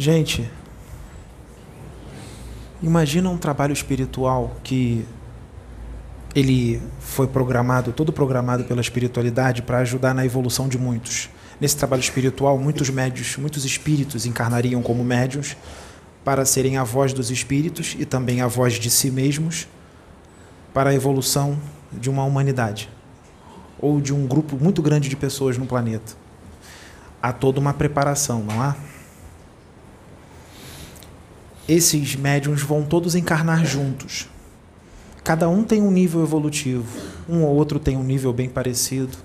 Gente, imagina um trabalho espiritual que ele foi programado, todo programado pela espiritualidade para ajudar na evolução de muitos. Nesse trabalho espiritual, muitos médios, muitos espíritos encarnariam como médios para serem a voz dos espíritos e também a voz de si mesmos para a evolução de uma humanidade ou de um grupo muito grande de pessoas no planeta. Há toda uma preparação, não há? Esses médiums vão todos encarnar juntos. Cada um tem um nível evolutivo, um ou outro tem um nível bem parecido,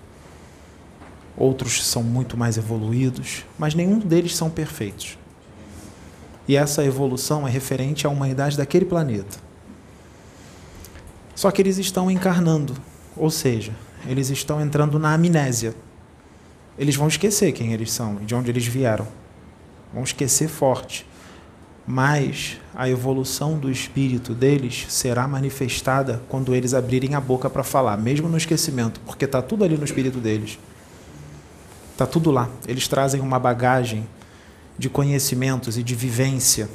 outros são muito mais evoluídos, mas nenhum deles são perfeitos. E essa evolução é referente à humanidade daquele planeta. Só que eles estão encarnando, ou seja, eles estão entrando na amnésia. Eles vão esquecer quem eles são e de onde eles vieram. Vão esquecer forte. Mas a evolução do espírito deles será manifestada quando eles abrirem a boca para falar, mesmo no esquecimento, porque está tudo ali no espírito deles. Está tudo lá. Eles trazem uma bagagem de conhecimentos e de vivência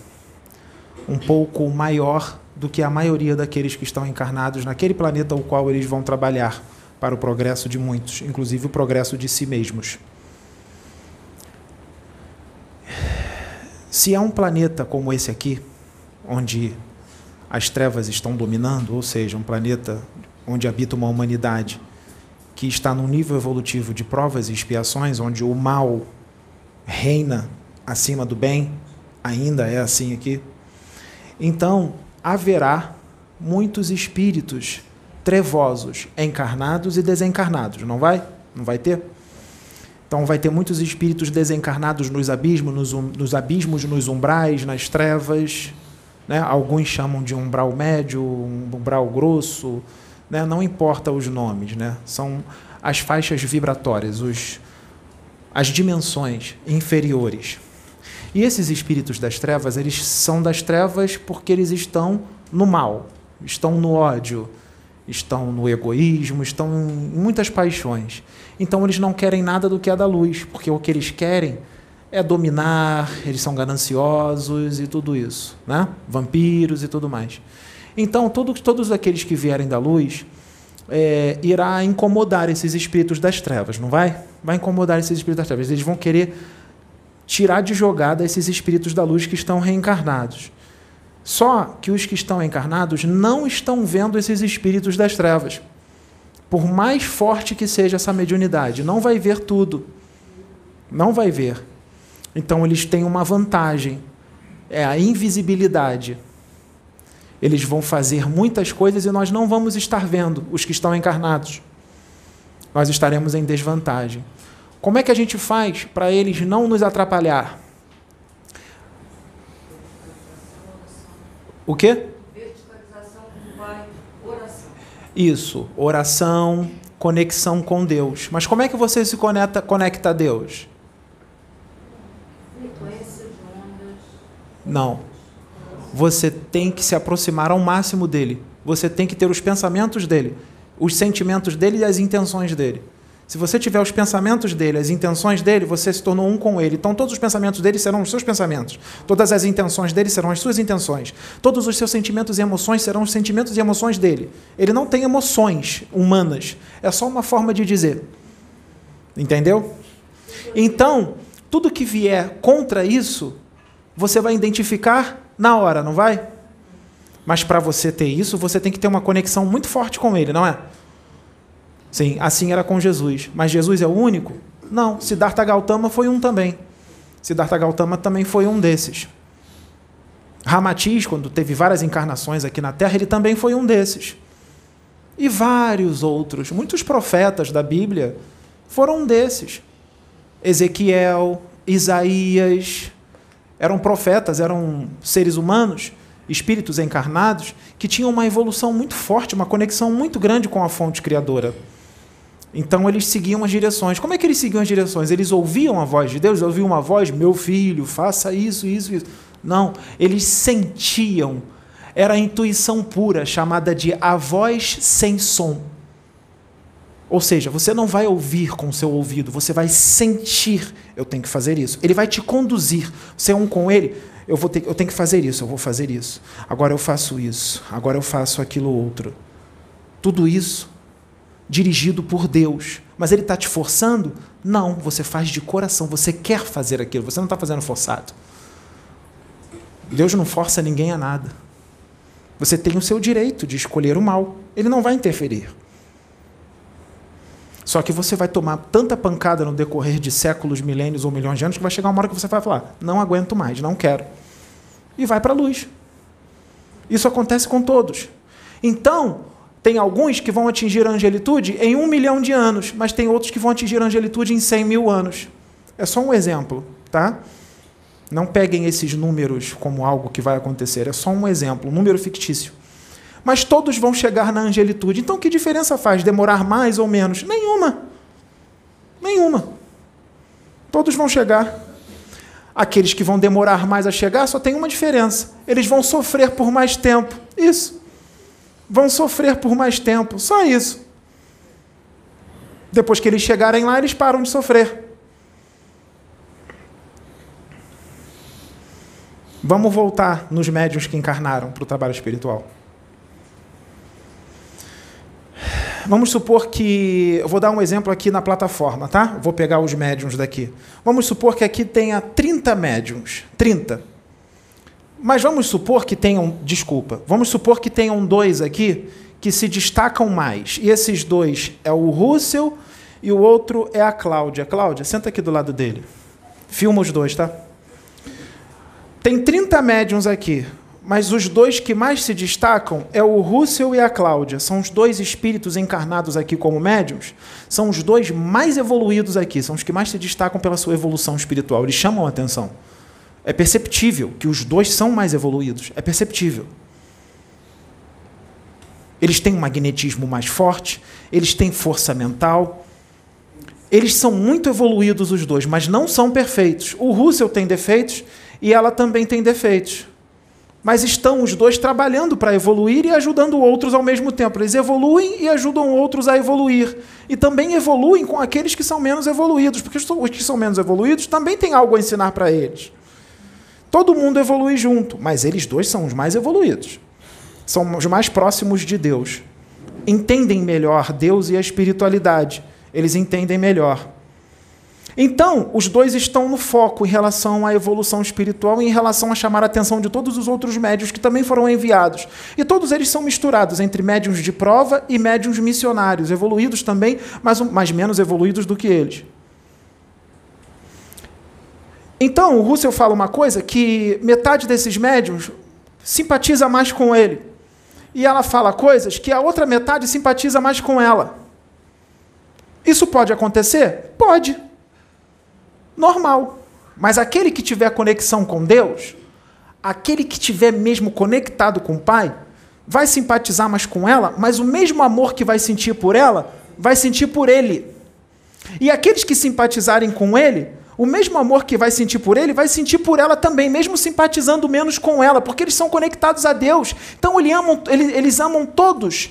um pouco maior do que a maioria daqueles que estão encarnados naquele planeta ao qual eles vão trabalhar para o progresso de muitos, inclusive o progresso de si mesmos. Se é um planeta como esse aqui, onde as trevas estão dominando, ou seja, um planeta onde habita uma humanidade que está num nível evolutivo de provas e expiações, onde o mal reina acima do bem, ainda é assim aqui, então haverá muitos espíritos trevosos, encarnados e desencarnados, não vai? Não vai ter? Então vai ter muitos espíritos desencarnados nos abismos, nos, um, nos abismos, nos umbrais, nas trevas. Né? Alguns chamam de umbral médio, umbral grosso, né? não importa os nomes, né? são as faixas vibratórias, os, as dimensões inferiores. E esses espíritos das trevas, eles são das trevas porque eles estão no mal, estão no ódio, estão no egoísmo, estão em muitas paixões. Então eles não querem nada do que é da luz, porque o que eles querem é dominar, eles são gananciosos e tudo isso, né? Vampiros e tudo mais. Então todo, todos aqueles que vierem da luz é, irá incomodar esses espíritos das trevas, não vai? Vai incomodar esses espíritos das trevas. Eles vão querer tirar de jogada esses espíritos da luz que estão reencarnados. Só que os que estão encarnados não estão vendo esses espíritos das trevas. Por mais forte que seja essa mediunidade, não vai ver tudo. Não vai ver. Então eles têm uma vantagem, é a invisibilidade. Eles vão fazer muitas coisas e nós não vamos estar vendo os que estão encarnados. Nós estaremos em desvantagem. Como é que a gente faz para eles não nos atrapalhar? O quê? Verticalização oração. Isso, oração, conexão com Deus. Mas como é que você se conecta, conecta a Deus? Não. Você tem que se aproximar ao máximo dele. Você tem que ter os pensamentos dele, os sentimentos dele e as intenções dele. Se você tiver os pensamentos dele, as intenções dele, você se tornou um com ele. Então, todos os pensamentos dele serão os seus pensamentos. Todas as intenções dele serão as suas intenções. Todos os seus sentimentos e emoções serão os sentimentos e emoções dele. Ele não tem emoções humanas. É só uma forma de dizer. Entendeu? Então, tudo que vier contra isso, você vai identificar na hora, não vai? Mas para você ter isso, você tem que ter uma conexão muito forte com ele, não é? Sim, assim era com Jesus. Mas Jesus é o único? Não, Siddhartha Gautama foi um também. Siddhartha Gautama também foi um desses. Ramatiz, quando teve várias encarnações aqui na Terra, ele também foi um desses. E vários outros, muitos profetas da Bíblia foram um desses. Ezequiel, Isaías, eram profetas, eram seres humanos, espíritos encarnados, que tinham uma evolução muito forte, uma conexão muito grande com a fonte criadora. Então eles seguiam as direções. Como é que eles seguiam as direções? Eles ouviam a voz de Deus, ouviam uma voz, meu filho, faça isso, isso, isso. Não, eles sentiam. Era a intuição pura, chamada de a voz sem som. Ou seja, você não vai ouvir com o seu ouvido, você vai sentir, eu tenho que fazer isso. Ele vai te conduzir. Você é um com ele, eu, vou ter, eu tenho que fazer isso, eu vou fazer isso. Agora eu faço isso, agora eu faço aquilo outro. Tudo isso dirigido por Deus. Mas ele está te forçando? Não, você faz de coração, você quer fazer aquilo, você não está fazendo forçado. Deus não força ninguém a nada. Você tem o seu direito de escolher o mal, ele não vai interferir. Só que você vai tomar tanta pancada no decorrer de séculos, milênios ou milhões de anos que vai chegar uma hora que você vai falar: não aguento mais, não quero. E vai para a luz. Isso acontece com todos. Então, tem alguns que vão atingir a angelitude em um milhão de anos, mas tem outros que vão atingir a angelitude em cem mil anos. É só um exemplo, tá? Não peguem esses números como algo que vai acontecer, é só um exemplo, um número fictício. Mas todos vão chegar na angelitude. Então, que diferença faz demorar mais ou menos? Nenhuma. Nenhuma. Todos vão chegar. Aqueles que vão demorar mais a chegar só tem uma diferença: eles vão sofrer por mais tempo. Isso vão sofrer por mais tempo. Só isso. Depois que eles chegarem lá, eles param de sofrer. Vamos voltar nos médios que encarnaram para o trabalho espiritual. Vamos supor que. Eu vou dar um exemplo aqui na plataforma, tá? Vou pegar os médiums daqui. Vamos supor que aqui tenha 30 médiums. 30. Mas vamos supor que tenham, desculpa, vamos supor que tenham dois aqui que se destacam mais. E esses dois é o Russell e o outro é a Cláudia. Cláudia, senta aqui do lado dele. Filma os dois, tá? Tem 30 médiums aqui, mas os dois que mais se destacam é o Russell e a Cláudia. São os dois espíritos encarnados aqui como médiums. São os dois mais evoluídos aqui, são os que mais se destacam pela sua evolução espiritual. Eles chamam a atenção. É perceptível que os dois são mais evoluídos. É perceptível. Eles têm um magnetismo mais forte, eles têm força mental. Eles são muito evoluídos os dois, mas não são perfeitos. O Russell tem defeitos e ela também tem defeitos. Mas estão os dois trabalhando para evoluir e ajudando outros ao mesmo tempo. Eles evoluem e ajudam outros a evoluir. E também evoluem com aqueles que são menos evoluídos, porque os que são menos evoluídos também têm algo a ensinar para eles. Todo mundo evolui junto, mas eles dois são os mais evoluídos. São os mais próximos de Deus. Entendem melhor Deus e a espiritualidade. Eles entendem melhor. Então, os dois estão no foco em relação à evolução espiritual e em relação a chamar a atenção de todos os outros médios que também foram enviados. E todos eles são misturados entre médiums de prova e médiums missionários, evoluídos também, mas, mas menos evoluídos do que eles. Então, o Russell fala uma coisa que metade desses médiums simpatiza mais com ele. E ela fala coisas que a outra metade simpatiza mais com ela. Isso pode acontecer? Pode. Normal. Mas aquele que tiver conexão com Deus, aquele que tiver mesmo conectado com o Pai, vai simpatizar mais com ela, mas o mesmo amor que vai sentir por ela, vai sentir por ele. E aqueles que simpatizarem com ele, o mesmo amor que vai sentir por ele, vai sentir por ela também, mesmo simpatizando menos com ela, porque eles são conectados a Deus. Então eles amam, eles amam todos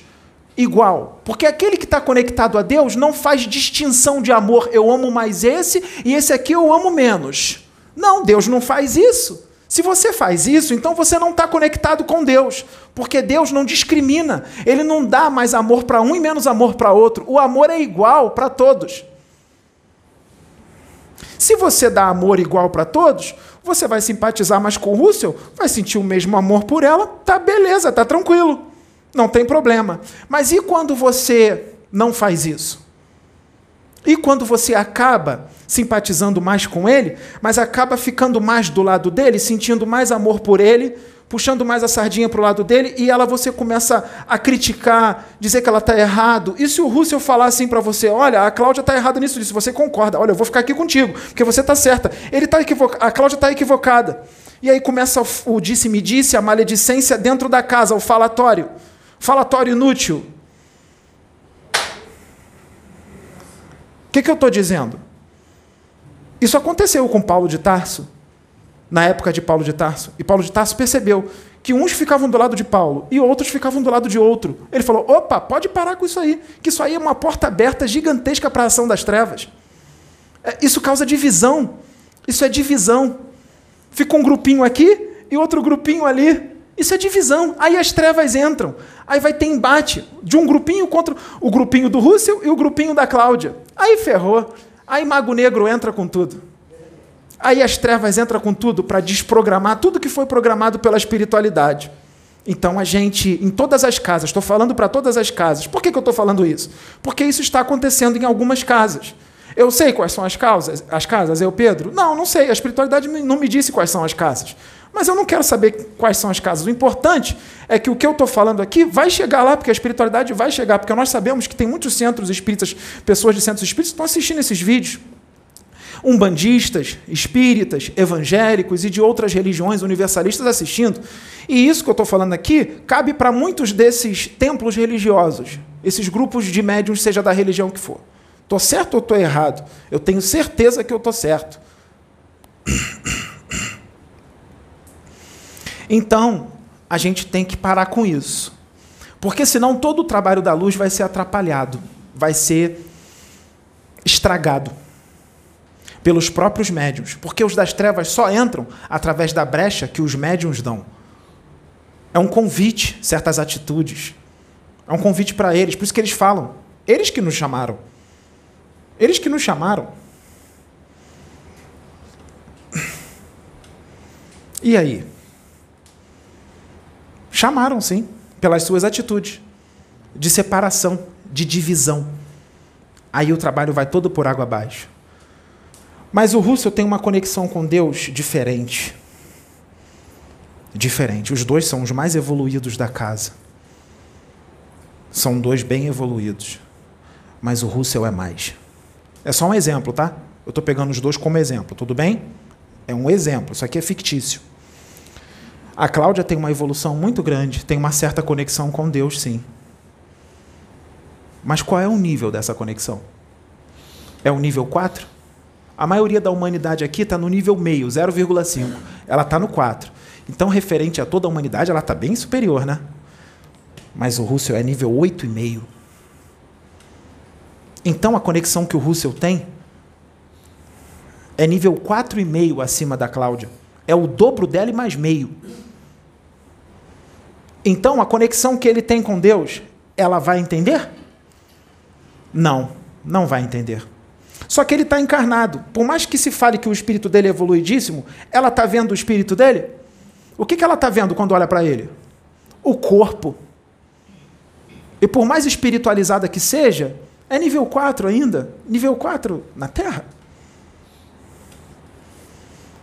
igual. Porque aquele que está conectado a Deus não faz distinção de amor. Eu amo mais esse e esse aqui eu amo menos. Não, Deus não faz isso. Se você faz isso, então você não está conectado com Deus, porque Deus não discrimina, Ele não dá mais amor para um e menos amor para outro. O amor é igual para todos. Se você dá amor igual para todos, você vai simpatizar mais com o Russell, vai sentir o mesmo amor por ela, tá beleza, tá tranquilo. Não tem problema. Mas e quando você não faz isso? E quando você acaba simpatizando mais com ele, mas acaba ficando mais do lado dele, sentindo mais amor por ele, puxando mais a sardinha para o lado dele e ela você começa a criticar, dizer que ela está errado. E se o Russell falar assim para você, olha, a Cláudia está errada nisso, disso, você concorda, olha, eu vou ficar aqui contigo, porque você está certa. Ele tá equivocado, a Cláudia está equivocada. E aí começa o disse-me disse, a maledicência dentro da casa, o falatório. Falatório inútil. O que, que eu estou dizendo? Isso aconteceu com Paulo de Tarso na época de Paulo de Tarso. E Paulo de Tarso percebeu que uns ficavam do lado de Paulo e outros ficavam do lado de outro. Ele falou: opa, pode parar com isso aí, que isso aí é uma porta aberta gigantesca para a ação das trevas. É, isso causa divisão. Isso é divisão. Fica um grupinho aqui e outro grupinho ali. Isso é divisão. Aí as trevas entram. Aí vai ter embate de um grupinho contra o grupinho do Russell e o grupinho da Cláudia. Aí ferrou. Aí Mago Negro entra com tudo. Aí as trevas entram com tudo para desprogramar tudo que foi programado pela espiritualidade. Então a gente, em todas as casas, estou falando para todas as casas. Por que, que eu estou falando isso? Porque isso está acontecendo em algumas casas. Eu sei quais são as causas, as casas, eu, Pedro? Não, não sei. A espiritualidade não me disse quais são as casas. Mas eu não quero saber quais são as casas. O importante é que o que eu estou falando aqui vai chegar lá, porque a espiritualidade vai chegar, porque nós sabemos que tem muitos centros espíritas, pessoas de centros espíritas estão assistindo esses vídeos umbandistas, espíritas, evangélicos e de outras religiões universalistas assistindo. E isso que eu estou falando aqui cabe para muitos desses templos religiosos, esses grupos de médiums, seja da religião que for. Estou certo ou estou errado? Eu tenho certeza que eu estou certo. Então, a gente tem que parar com isso. Porque senão todo o trabalho da luz vai ser atrapalhado, vai ser estragado pelos próprios médiums, porque os das trevas só entram através da brecha que os médiums dão. É um convite, certas atitudes. É um convite para eles, por isso que eles falam. Eles que nos chamaram. Eles que nos chamaram. E aí? Chamaram, sim, pelas suas atitudes de separação, de divisão. Aí o trabalho vai todo por água abaixo. Mas o Russell tem uma conexão com Deus diferente. Diferente. Os dois são os mais evoluídos da casa. São dois bem evoluídos. Mas o Russell é mais. É só um exemplo, tá? Eu estou pegando os dois como exemplo, tudo bem? É um exemplo, isso aqui é fictício. A Cláudia tem uma evolução muito grande, tem uma certa conexão com Deus, sim. Mas qual é o nível dessa conexão? É o nível 4? A maioria da humanidade aqui está no nível meio, 0,5. Ela está no 4. Então, referente a toda a humanidade, ela está bem superior, né? Mas o Russell é nível 8,5. Então, a conexão que o Russell tem é nível 4,5 acima da Cláudia. É o dobro dela e mais meio. Então, a conexão que ele tem com Deus, ela vai entender? Não, não vai entender. Só que ele está encarnado. Por mais que se fale que o espírito dele é evoluidíssimo, ela está vendo o espírito dele? O que, que ela está vendo quando olha para ele? O corpo. E por mais espiritualizada que seja, é nível 4 ainda. Nível 4 na Terra.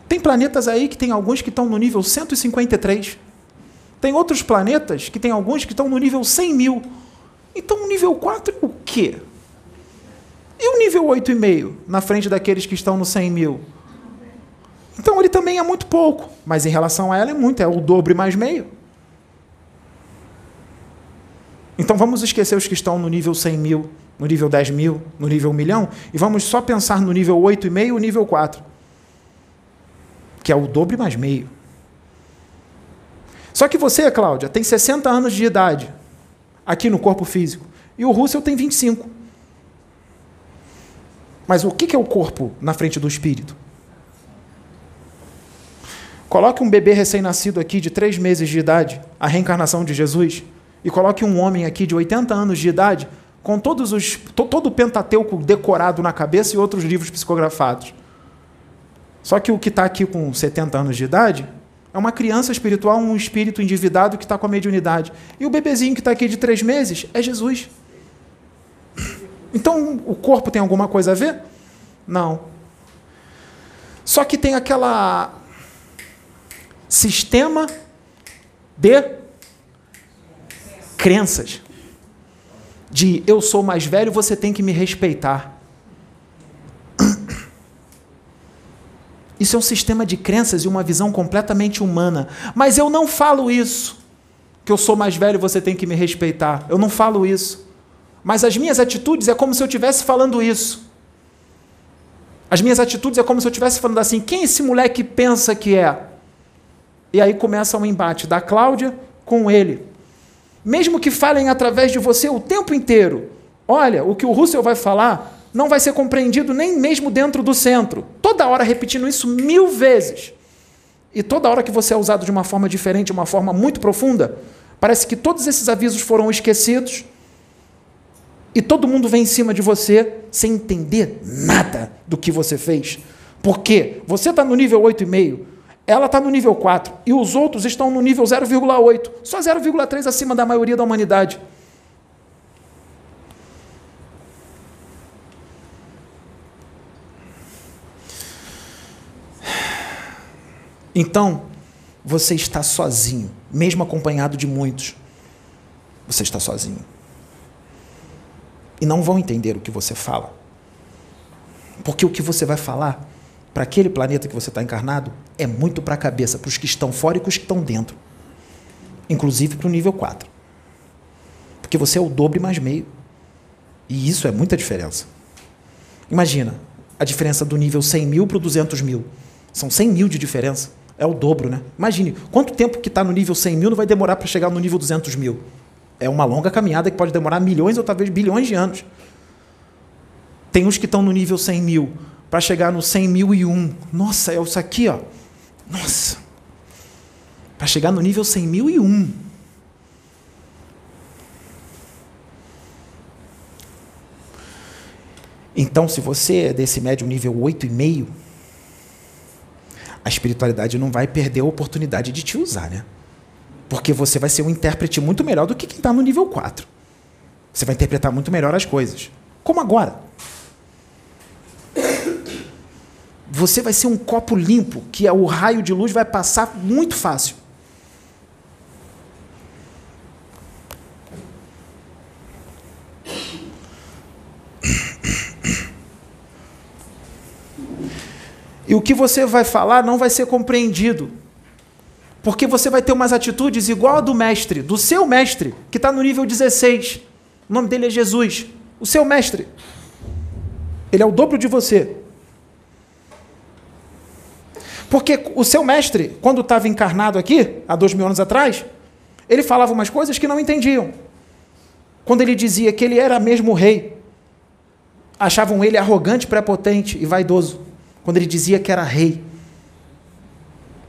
Tem planetas aí que tem alguns que estão no nível 153. Tem outros planetas que tem alguns que estão no nível 100 mil. Então, nível 4 é o quê? E o nível 8,5 na frente daqueles que estão no 100 mil? Então ele também é muito pouco, mas em relação a ela é muito, é o dobro e mais meio. Então vamos esquecer os que estão no nível 100 mil, no nível 10 mil, no nível 1 milhão, e vamos só pensar no nível 8,5 e o nível 4, que é o dobro e mais meio. Só que você, Cláudia, tem 60 anos de idade aqui no corpo físico, e o Russell tem 25. Mas o que é o corpo na frente do espírito? Coloque um bebê recém-nascido aqui de três meses de idade, a reencarnação de Jesus, e coloque um homem aqui de 80 anos de idade, com todos os, todo o Pentateuco decorado na cabeça e outros livros psicografados. Só que o que está aqui com 70 anos de idade é uma criança espiritual, um espírito endividado que está com a mediunidade. E o bebezinho que está aqui de três meses é Jesus. Então o corpo tem alguma coisa a ver? Não. Só que tem aquela sistema de crenças. De eu sou mais velho, você tem que me respeitar. Isso é um sistema de crenças e uma visão completamente humana. Mas eu não falo isso. Que eu sou mais velho, você tem que me respeitar. Eu não falo isso. Mas as minhas atitudes é como se eu estivesse falando isso. As minhas atitudes é como se eu estivesse falando assim: quem esse moleque pensa que é? E aí começa um embate da Cláudia com ele. Mesmo que falem através de você o tempo inteiro, olha, o que o Russell vai falar não vai ser compreendido nem mesmo dentro do centro. Toda hora repetindo isso mil vezes. E toda hora que você é usado de uma forma diferente, uma forma muito profunda, parece que todos esses avisos foram esquecidos e todo mundo vem em cima de você sem entender nada do que você fez. Porque você está no nível 8,5, ela está no nível 4 e os outros estão no nível 0,8, só 0,3 acima da maioria da humanidade. Então, você está sozinho, mesmo acompanhado de muitos. Você está sozinho. E não vão entender o que você fala. Porque o que você vai falar para aquele planeta que você está encarnado é muito para a cabeça, para os que estão fora e para os que estão dentro. Inclusive para o nível 4. Porque você é o dobro mais meio. E isso é muita diferença. Imagina a diferença do nível 100 mil para o 200 mil. São 100 mil de diferença. É o dobro, né? Imagine, quanto tempo que está no nível 100 mil não vai demorar para chegar no nível 200 mil? É uma longa caminhada que pode demorar milhões ou talvez bilhões de anos. Tem uns que estão no nível 100 mil para chegar no 100 mil e um. Nossa, é isso aqui, ó. Nossa. Para chegar no nível 100 mil e um. Então, se você é desse médio nível 8,5, a espiritualidade não vai perder a oportunidade de te usar, né? Porque você vai ser um intérprete muito melhor do que quem está no nível 4. Você vai interpretar muito melhor as coisas. Como agora. Você vai ser um copo limpo, que é o raio de luz vai passar muito fácil. E o que você vai falar não vai ser compreendido. Porque você vai ter umas atitudes igual a do mestre, do seu mestre, que está no nível 16. O nome dele é Jesus. O seu mestre. Ele é o dobro de você. Porque o seu mestre, quando estava encarnado aqui, há dois mil anos atrás, ele falava umas coisas que não entendiam. Quando ele dizia que ele era mesmo rei, achavam ele arrogante, prepotente e vaidoso quando ele dizia que era rei.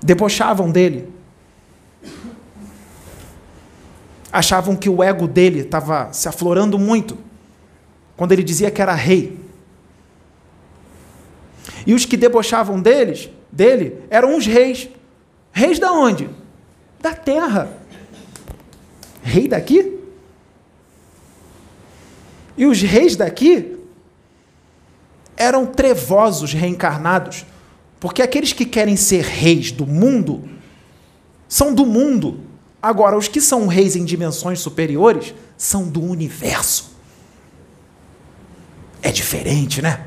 Debochavam dele. Achavam que o ego dele estava se aflorando muito quando ele dizia que era rei. E os que debochavam deles, dele eram os reis. Reis da onde? Da terra. Rei daqui? E os reis daqui eram trevosos reencarnados, porque aqueles que querem ser reis do mundo são do mundo. Agora, os que são reis em dimensões superiores são do universo. É diferente, né?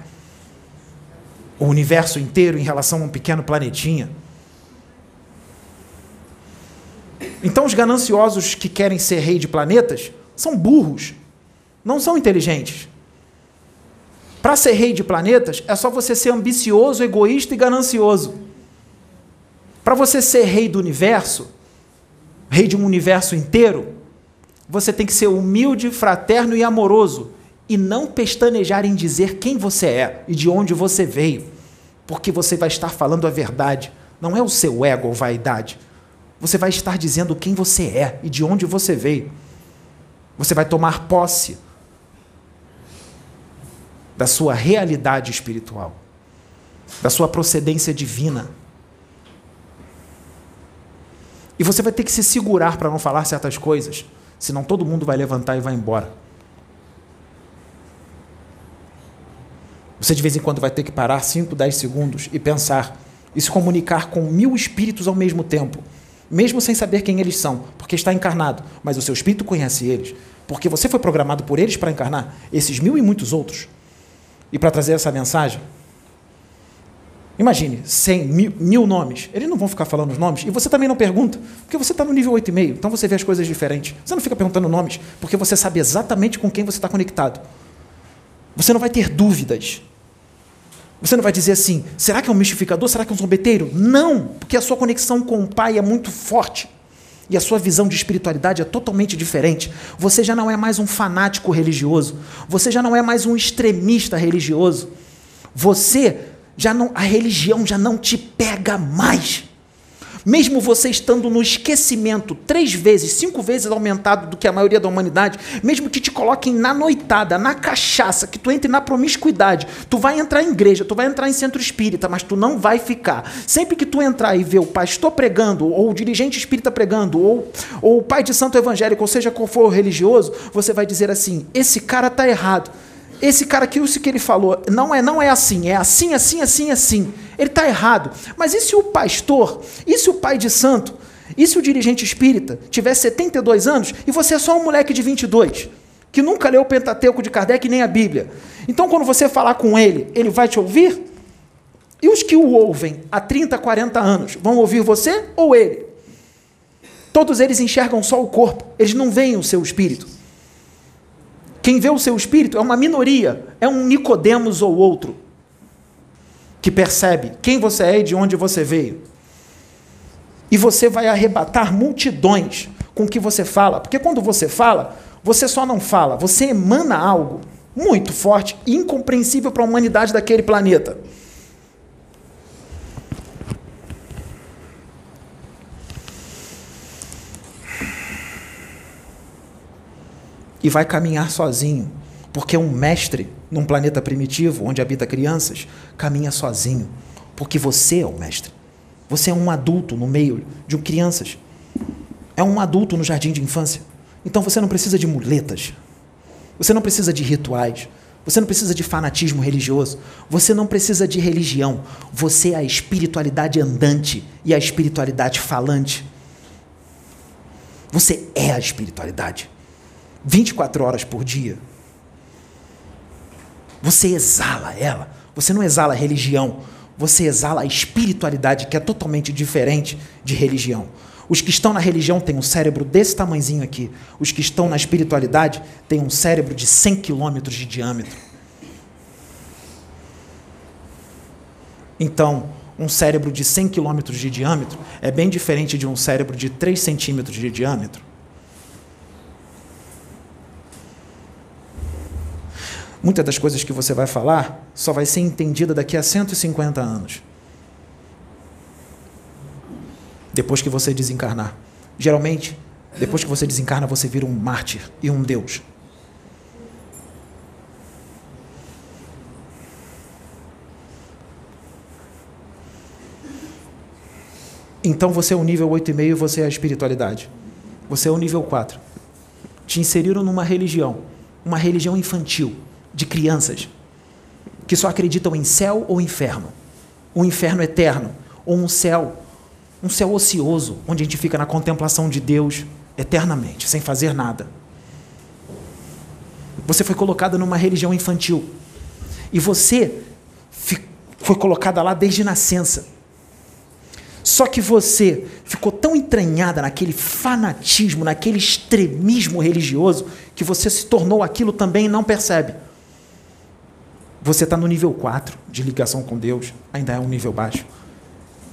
O universo inteiro em relação a um pequeno planetinha. Então, os gananciosos que querem ser rei de planetas são burros, não são inteligentes. Para ser rei de planetas, é só você ser ambicioso, egoísta e ganancioso. Para você ser rei do universo, rei de um universo inteiro, você tem que ser humilde, fraterno e amoroso e não pestanejar em dizer quem você é e de onde você veio, porque você vai estar falando a verdade, não é o seu ego ou vaidade. Você vai estar dizendo quem você é e de onde você veio. Você vai tomar posse da sua realidade espiritual, da sua procedência divina. E você vai ter que se segurar para não falar certas coisas, senão todo mundo vai levantar e vai embora. Você de vez em quando vai ter que parar 5, 10 segundos e pensar e se comunicar com mil espíritos ao mesmo tempo, mesmo sem saber quem eles são, porque está encarnado, mas o seu espírito conhece eles, porque você foi programado por eles para encarnar esses mil e muitos outros e para trazer essa mensagem? Imagine, 100, mil, mil, nomes. Eles não vão ficar falando os nomes. E você também não pergunta, porque você está no nível 8,5. Então você vê as coisas diferentes. Você não fica perguntando nomes, porque você sabe exatamente com quem você está conectado. Você não vai ter dúvidas. Você não vai dizer assim, será que é um mistificador? Será que é um zombeteiro? Não, porque a sua conexão com o Pai é muito forte. E a sua visão de espiritualidade é totalmente diferente. Você já não é mais um fanático religioso. Você já não é mais um extremista religioso. Você já não. A religião já não te pega mais mesmo você estando no esquecimento três vezes, cinco vezes aumentado do que a maioria da humanidade, mesmo que te coloquem na noitada, na cachaça, que tu entre na promiscuidade, tu vai entrar em igreja, tu vai entrar em centro espírita, mas tu não vai ficar. Sempre que tu entrar e ver o pastor pregando, ou o dirigente espírita pregando, ou, ou o pai de santo evangélico, ou seja qual for o religioso, você vai dizer assim: esse cara está errado esse cara aqui, isso que ele falou, não é, não é assim, é assim, assim, assim, assim. Ele está errado. Mas e se o pastor, e se o pai de santo, e se o dirigente espírita tiver 72 anos e você é só um moleque de 22, que nunca leu o Pentateuco de Kardec nem a Bíblia? Então, quando você falar com ele, ele vai te ouvir? E os que o ouvem há 30, 40 anos, vão ouvir você ou ele? Todos eles enxergam só o corpo, eles não veem o seu espírito. Quem vê o seu espírito é uma minoria, é um Nicodemos ou outro que percebe quem você é e de onde você veio. E você vai arrebatar multidões com o que você fala, porque quando você fala, você só não fala, você emana algo muito forte e incompreensível para a humanidade daquele planeta. E vai caminhar sozinho, porque um mestre num planeta primitivo onde habita crianças caminha sozinho, porque você é o mestre. Você é um adulto no meio de crianças. É um adulto no jardim de infância. Então você não precisa de muletas. Você não precisa de rituais. Você não precisa de fanatismo religioso. Você não precisa de religião. Você é a espiritualidade andante e a espiritualidade falante. Você é a espiritualidade. 24 horas por dia. Você exala ela. Você não exala religião. Você exala a espiritualidade, que é totalmente diferente de religião. Os que estão na religião têm um cérebro desse tamanhozinho aqui. Os que estão na espiritualidade têm um cérebro de 100 quilômetros de diâmetro. Então, um cérebro de 100 quilômetros de diâmetro é bem diferente de um cérebro de 3 centímetros de diâmetro. Muitas das coisas que você vai falar só vai ser entendida daqui a 150 anos. Depois que você desencarnar. Geralmente, depois que você desencarna, você vira um mártir e um Deus. Então você é o nível 8,5 e você é a espiritualidade. Você é o nível 4. Te inseriram numa religião, uma religião infantil de crianças que só acreditam em céu ou inferno, um inferno eterno ou um céu, um céu ocioso, onde a gente fica na contemplação de Deus eternamente, sem fazer nada. Você foi colocada numa religião infantil e você foi colocada lá desde nascença. Só que você ficou tão entranhada naquele fanatismo, naquele extremismo religioso, que você se tornou aquilo também e não percebe. Você está no nível 4 de ligação com Deus, ainda é um nível baixo.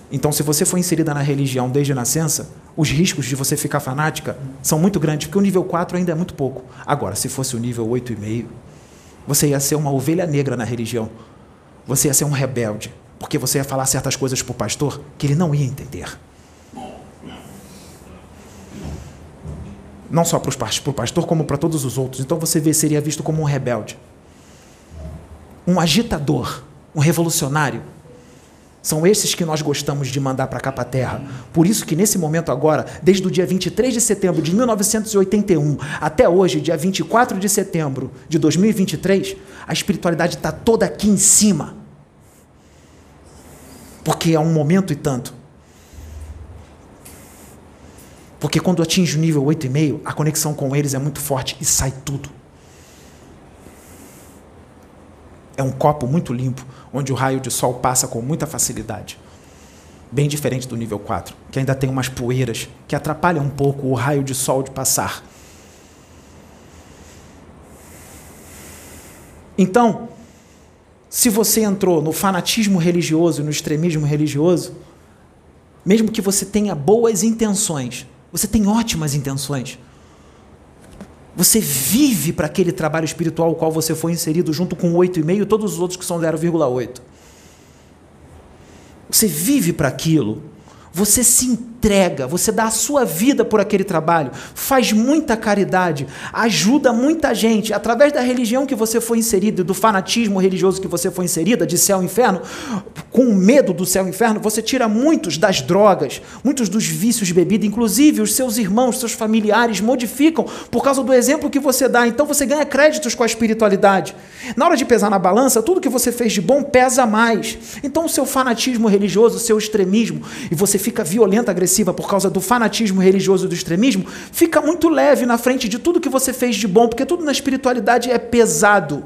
Então, se você for inserida na religião desde a nascença, os riscos de você ficar fanática são muito grandes, porque o nível 4 ainda é muito pouco. Agora, se fosse o nível 8,5, você ia ser uma ovelha negra na religião. Você ia ser um rebelde, porque você ia falar certas coisas para o pastor que ele não ia entender. Não só para o pastor, como para todos os outros. Então você seria visto como um rebelde um agitador, um revolucionário. São esses que nós gostamos de mandar para cá para terra. Por isso que nesse momento agora, desde o dia 23 de setembro de 1981 até hoje, dia 24 de setembro de 2023, a espiritualidade está toda aqui em cima. Porque é um momento e tanto. Porque quando atinge o nível 8,5, a conexão com eles é muito forte e sai tudo. É um copo muito limpo, onde o raio de sol passa com muita facilidade. Bem diferente do nível 4, que ainda tem umas poeiras que atrapalham um pouco o raio de sol de passar. Então, se você entrou no fanatismo religioso, no extremismo religioso, mesmo que você tenha boas intenções, você tem ótimas intenções, você vive para aquele trabalho espiritual ao qual você foi inserido junto com o 8,5 e todos os outros que são 0,8. Você vive para aquilo. Você se entrega, você dá a sua vida por aquele trabalho, faz muita caridade, ajuda muita gente. Através da religião que você foi inserido, do fanatismo religioso que você foi inserida, de céu e inferno, com medo do céu e inferno, você tira muitos das drogas, muitos dos vícios de bebida, inclusive os seus irmãos, seus familiares modificam por causa do exemplo que você dá. Então você ganha créditos com a espiritualidade. Na hora de pesar na balança, tudo que você fez de bom pesa mais. Então o seu fanatismo religioso, o seu extremismo, e você fica violenta, agressiva por causa do fanatismo religioso e do extremismo, fica muito leve na frente de tudo que você fez de bom, porque tudo na espiritualidade é pesado.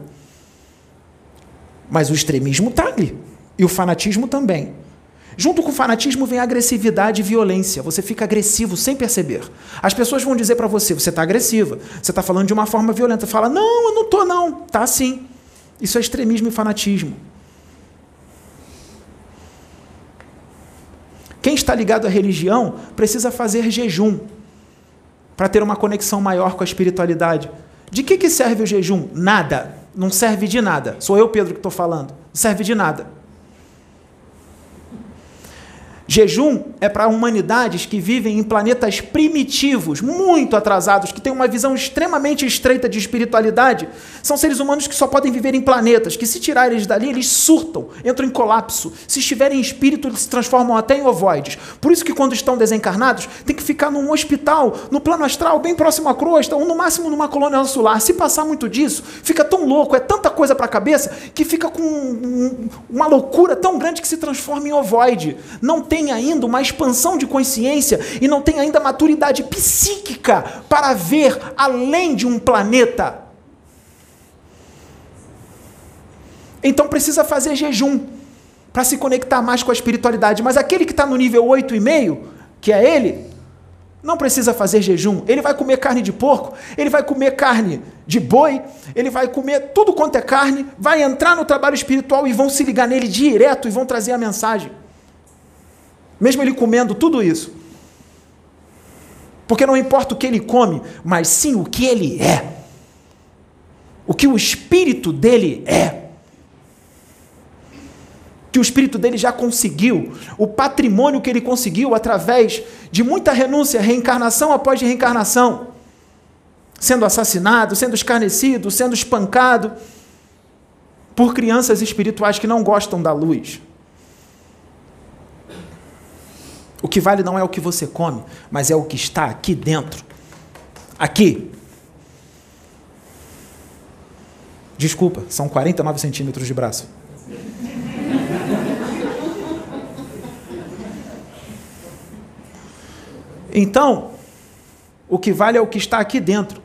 Mas o extremismo está ali. E o fanatismo também. Junto com o fanatismo vem agressividade e violência. Você fica agressivo sem perceber. As pessoas vão dizer para você: você está agressiva, você está falando de uma forma violenta. Fala: não, eu não estou, não. Tá sim. Isso é extremismo e fanatismo. Quem está ligado à religião precisa fazer jejum para ter uma conexão maior com a espiritualidade. De que, que serve o jejum? Nada. Não serve de nada. Sou eu, Pedro, que estou falando. Não serve de nada. Jejum é para humanidades que vivem em planetas primitivos, muito atrasados, que têm uma visão extremamente estreita de espiritualidade. São seres humanos que só podem viver em planetas, que se tirar eles dali, eles surtam, entram em colapso. Se estiverem em espírito, eles se transformam até em ovoides. Por isso que quando estão desencarnados, tem que ficar num hospital, no plano astral, bem próximo à crosta, ou no máximo numa colônia solar. Se passar muito disso, fica tão louco, é tanta coisa para a cabeça, que fica com uma loucura tão grande que se transforma em ovoide. Não tem tem ainda uma expansão de consciência e não tem ainda maturidade psíquica para ver além de um planeta. Então precisa fazer jejum para se conectar mais com a espiritualidade. Mas aquele que está no nível 8,5, que é ele, não precisa fazer jejum. Ele vai comer carne de porco, ele vai comer carne de boi, ele vai comer tudo quanto é carne, vai entrar no trabalho espiritual e vão se ligar nele direto e vão trazer a mensagem mesmo ele comendo tudo isso. Porque não importa o que ele come, mas sim o que ele é. O que o espírito dele é. Que o espírito dele já conseguiu, o patrimônio que ele conseguiu através de muita renúncia, reencarnação após reencarnação, sendo assassinado, sendo escarnecido, sendo espancado por crianças espirituais que não gostam da luz. O que vale não é o que você come, mas é o que está aqui dentro. Aqui. Desculpa, são 49 centímetros de braço. Então, o que vale é o que está aqui dentro.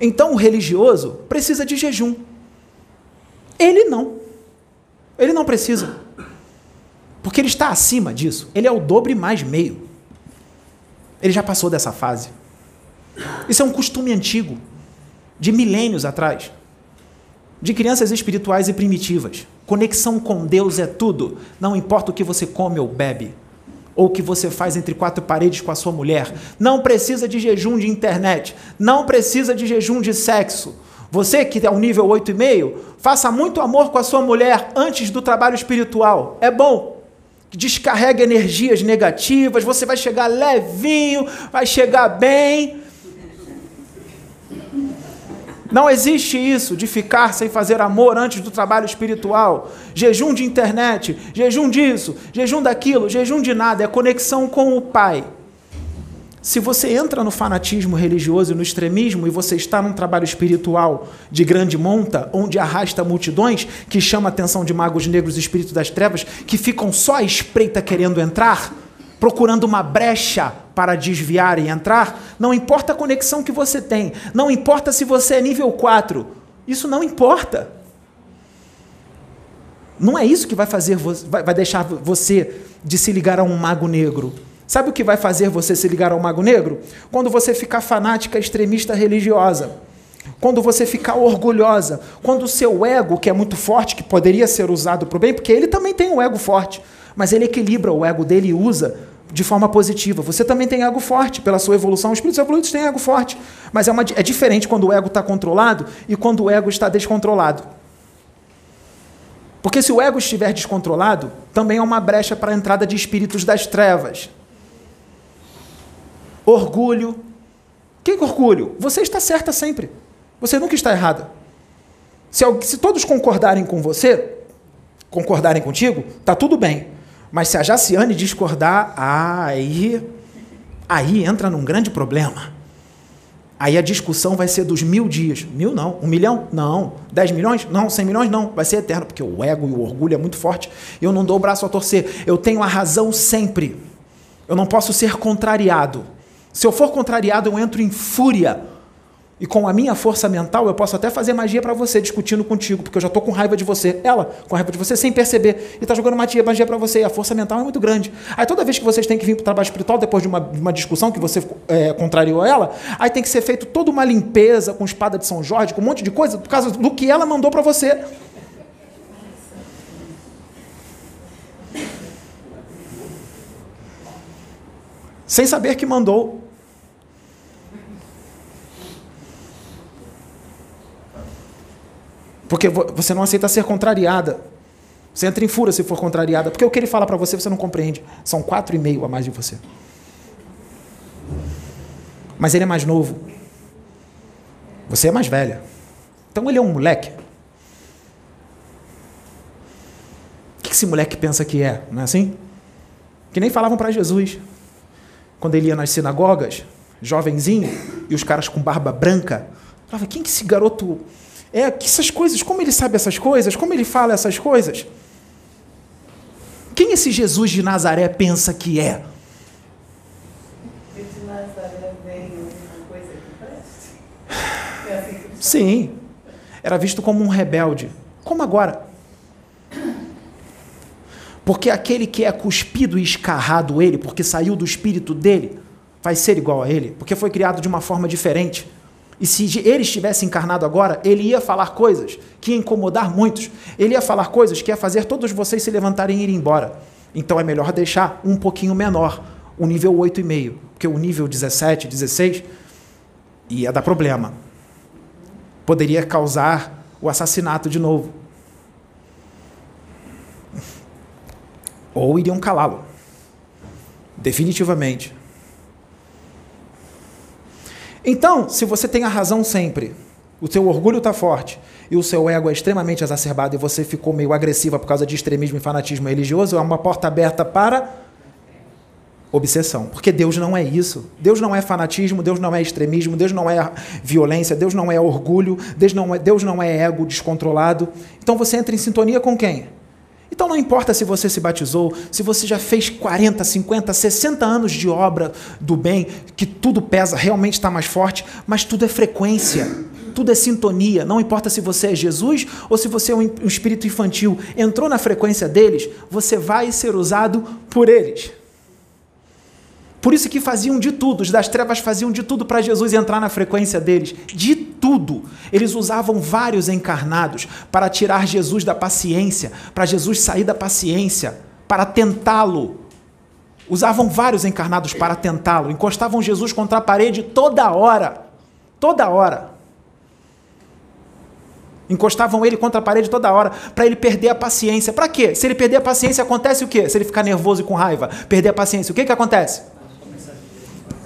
Então, o religioso precisa de jejum. Ele não. Ele não precisa. Porque ele está acima disso. Ele é o dobro e mais meio. Ele já passou dessa fase. Isso é um costume antigo, de milênios atrás, de crianças espirituais e primitivas. Conexão com Deus é tudo. Não importa o que você come ou bebe, ou o que você faz entre quatro paredes com a sua mulher. Não precisa de jejum de internet. Não precisa de jejum de sexo. Você que é um nível 8,5, faça muito amor com a sua mulher antes do trabalho espiritual. É bom. Descarrega energias negativas, você vai chegar levinho, vai chegar bem. Não existe isso de ficar sem fazer amor antes do trabalho espiritual. Jejum de internet, jejum disso, jejum daquilo, jejum de nada, é conexão com o Pai. Se você entra no fanatismo religioso e no extremismo e você está num trabalho espiritual de grande monta, onde arrasta multidões, que chama a atenção de magos negros e espíritos das trevas, que ficam só à espreita querendo entrar, procurando uma brecha para desviar e entrar, não importa a conexão que você tem, não importa se você é nível 4, isso não importa. Não é isso que vai fazer vai deixar você de se ligar a um mago negro. Sabe o que vai fazer você se ligar ao Mago Negro? Quando você ficar fanática, extremista religiosa. quando você ficar orgulhosa, quando o seu ego, que é muito forte, que poderia ser usado para o bem, porque ele também tem um ego forte, mas ele equilibra o ego dele e usa de forma positiva. Você também tem ego forte pela sua evolução. Os espíritos evoluídos têm ego forte, mas é, uma, é diferente quando o ego está controlado e quando o ego está descontrolado. Porque se o ego estiver descontrolado, também é uma brecha para a entrada de espíritos das trevas. Orgulho. Que orgulho? Você está certa sempre. Você nunca está errada. Se, se todos concordarem com você, concordarem contigo, tá tudo bem. Mas se a Jaciane discordar, aí, aí entra num grande problema. Aí a discussão vai ser dos mil dias. Mil não. Um milhão? Não. Dez milhões? Não. Cem milhões? Não. Vai ser eterno, porque o ego e o orgulho é muito forte. Eu não dou o braço a torcer. Eu tenho a razão sempre. Eu não posso ser contrariado. Se eu for contrariado, eu entro em fúria. E com a minha força mental, eu posso até fazer magia para você, discutindo contigo, porque eu já estou com raiva de você. Ela, com raiva de você, sem perceber. E está jogando magia, magia para você. E a força mental é muito grande. Aí toda vez que vocês têm que vir para o trabalho espiritual, depois de uma, de uma discussão que você é, contrariou ela, aí tem que ser feito toda uma limpeza com espada de São Jorge, com um monte de coisa, por causa do que ela mandou para você. Sem saber que mandou. Porque você não aceita ser contrariada. Você entra em fúria se for contrariada. Porque o que ele fala para você, você não compreende. São quatro e meio a mais de você. Mas ele é mais novo. Você é mais velha. Então ele é um moleque. O que esse moleque pensa que é? Não é assim? Que nem falavam para Jesus. Quando ele ia nas sinagogas, jovenzinho, e os caras com barba branca. Falava, quem que esse garoto é que essas coisas, como ele sabe essas coisas, como ele fala essas coisas? Quem esse Jesus de Nazaré pensa que é? De Nazaré vem coisa que preste. É assim que Sim. Era visto como um rebelde. Como agora? Porque aquele que é cuspido e escarrado ele, porque saiu do espírito dele, vai ser igual a ele, porque foi criado de uma forma diferente. E se ele estivesse encarnado agora, ele ia falar coisas que ia incomodar muitos. Ele ia falar coisas que ia fazer todos vocês se levantarem e ir embora. Então é melhor deixar um pouquinho menor, o nível 8,5. Porque o nível 17, 16 ia dar problema. Poderia causar o assassinato de novo. Ou iriam calá-lo. Definitivamente. Então, se você tem a razão sempre, o seu orgulho está forte e o seu ego é extremamente exacerbado e você ficou meio agressiva por causa de extremismo e fanatismo religioso, é uma porta aberta para obsessão. Porque Deus não é isso. Deus não é fanatismo, Deus não é extremismo, Deus não é violência, Deus não é orgulho, Deus não é, Deus não é ego descontrolado. Então você entra em sintonia com quem? Então não importa se você se batizou, se você já fez 40, 50, 60 anos de obra do bem, que tudo pesa, realmente está mais forte, mas tudo é frequência, tudo é sintonia. Não importa se você é Jesus ou se você é um espírito infantil, entrou na frequência deles, você vai ser usado por eles. Por isso que faziam de tudo, os das trevas faziam de tudo para Jesus entrar na frequência deles. De tudo. Eles usavam vários encarnados para tirar Jesus da paciência, para Jesus sair da paciência, para tentá-lo. Usavam vários encarnados para tentá-lo, encostavam Jesus contra a parede toda hora. Toda hora. Encostavam ele contra a parede toda hora para ele perder a paciência. Para quê? Se ele perder a paciência, acontece o quê? Se ele ficar nervoso e com raiva, perder a paciência, o que, que acontece?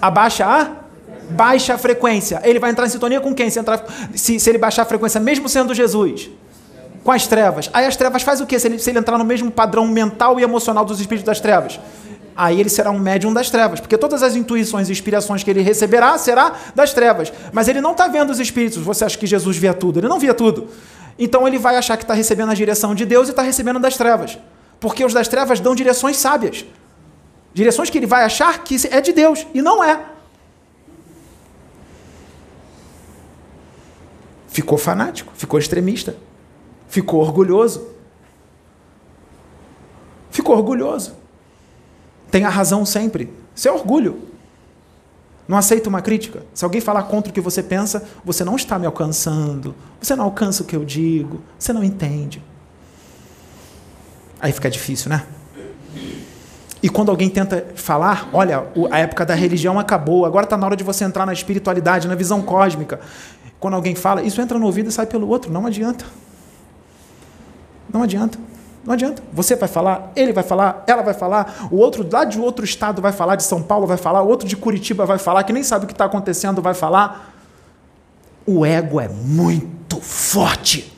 Abaixa a baixa a frequência. Ele vai entrar em sintonia com quem? Se, entrar, se, se ele baixar a frequência, mesmo sendo Jesus? Com as trevas. Aí as trevas faz o quê? Se ele, se ele entrar no mesmo padrão mental e emocional dos espíritos das trevas? Aí ele será um médium das trevas, porque todas as intuições e inspirações que ele receberá será das trevas. Mas ele não está vendo os espíritos. Você acha que Jesus via tudo? Ele não via tudo. Então ele vai achar que está recebendo a direção de Deus e está recebendo das trevas. Porque os das trevas dão direções sábias. Direções que ele vai achar que é de Deus e não é. Ficou fanático, ficou extremista, ficou orgulhoso. Ficou orgulhoso. Tem a razão sempre. Isso é orgulho. Não aceita uma crítica. Se alguém falar contra o que você pensa, você não está me alcançando. Você não alcança o que eu digo. Você não entende. Aí fica difícil, né? E quando alguém tenta falar, olha, a época da religião acabou, agora está na hora de você entrar na espiritualidade, na visão cósmica. Quando alguém fala, isso entra no ouvido e sai pelo outro, não adianta. Não adianta. Não adianta. Você vai falar, ele vai falar, ela vai falar, o outro lá de outro estado vai falar, de São Paulo vai falar, o outro de Curitiba vai falar, que nem sabe o que está acontecendo vai falar. O ego é muito forte.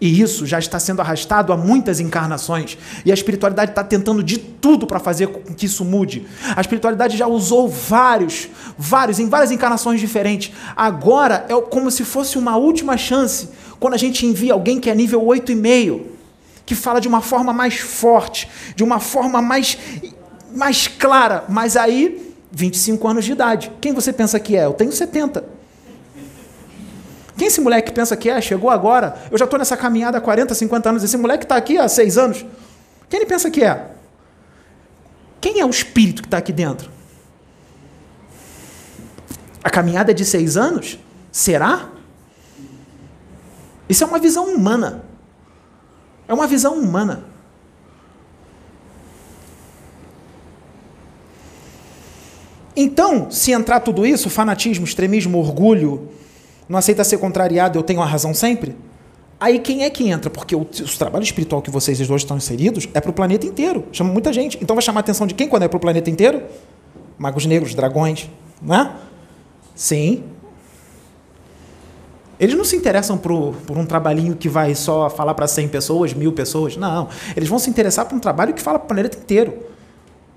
E isso já está sendo arrastado há muitas encarnações. E a espiritualidade está tentando de tudo para fazer com que isso mude. A espiritualidade já usou vários, vários, em várias encarnações diferentes. Agora é como se fosse uma última chance quando a gente envia alguém que é nível 8,5, que fala de uma forma mais forte, de uma forma mais, mais clara. Mas aí, 25 anos de idade. Quem você pensa que é? Eu tenho 70. Quem esse moleque pensa que é? Chegou agora. Eu já estou nessa caminhada há 40, 50 anos. Esse moleque está aqui há 6 anos. Quem ele pensa que é? Quem é o espírito que está aqui dentro? A caminhada é de seis anos? Será? Isso é uma visão humana. É uma visão humana. Então, se entrar tudo isso, fanatismo, extremismo, orgulho, não aceita ser contrariado, eu tenho a razão sempre? Aí quem é que entra? Porque o, o trabalho espiritual que vocês dois estão inseridos é para o planeta inteiro. Chama muita gente. Então vai chamar a atenção de quem quando é para o planeta inteiro? Magos negros, dragões, não é? Sim. Eles não se interessam por, por um trabalhinho que vai só falar para 100 pessoas, mil pessoas. Não. Eles vão se interessar por um trabalho que fala para o planeta inteiro.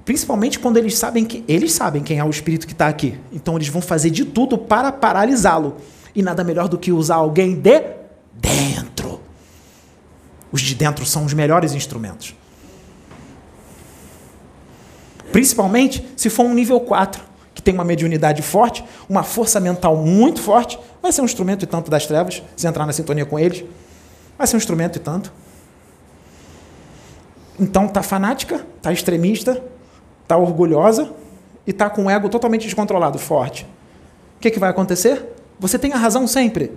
Principalmente quando eles sabem que eles sabem quem é o espírito que está aqui. Então eles vão fazer de tudo para paralisá-lo. E nada melhor do que usar alguém de dentro. Os de dentro são os melhores instrumentos. Principalmente se for um nível 4, que tem uma mediunidade forte, uma força mental muito forte, vai ser um instrumento e tanto das trevas, se entrar na sintonia com eles. Vai ser um instrumento e tanto. Então tá fanática, tá extremista, tá orgulhosa e tá com o ego totalmente descontrolado, forte. O que, que vai acontecer? Você tem a razão sempre.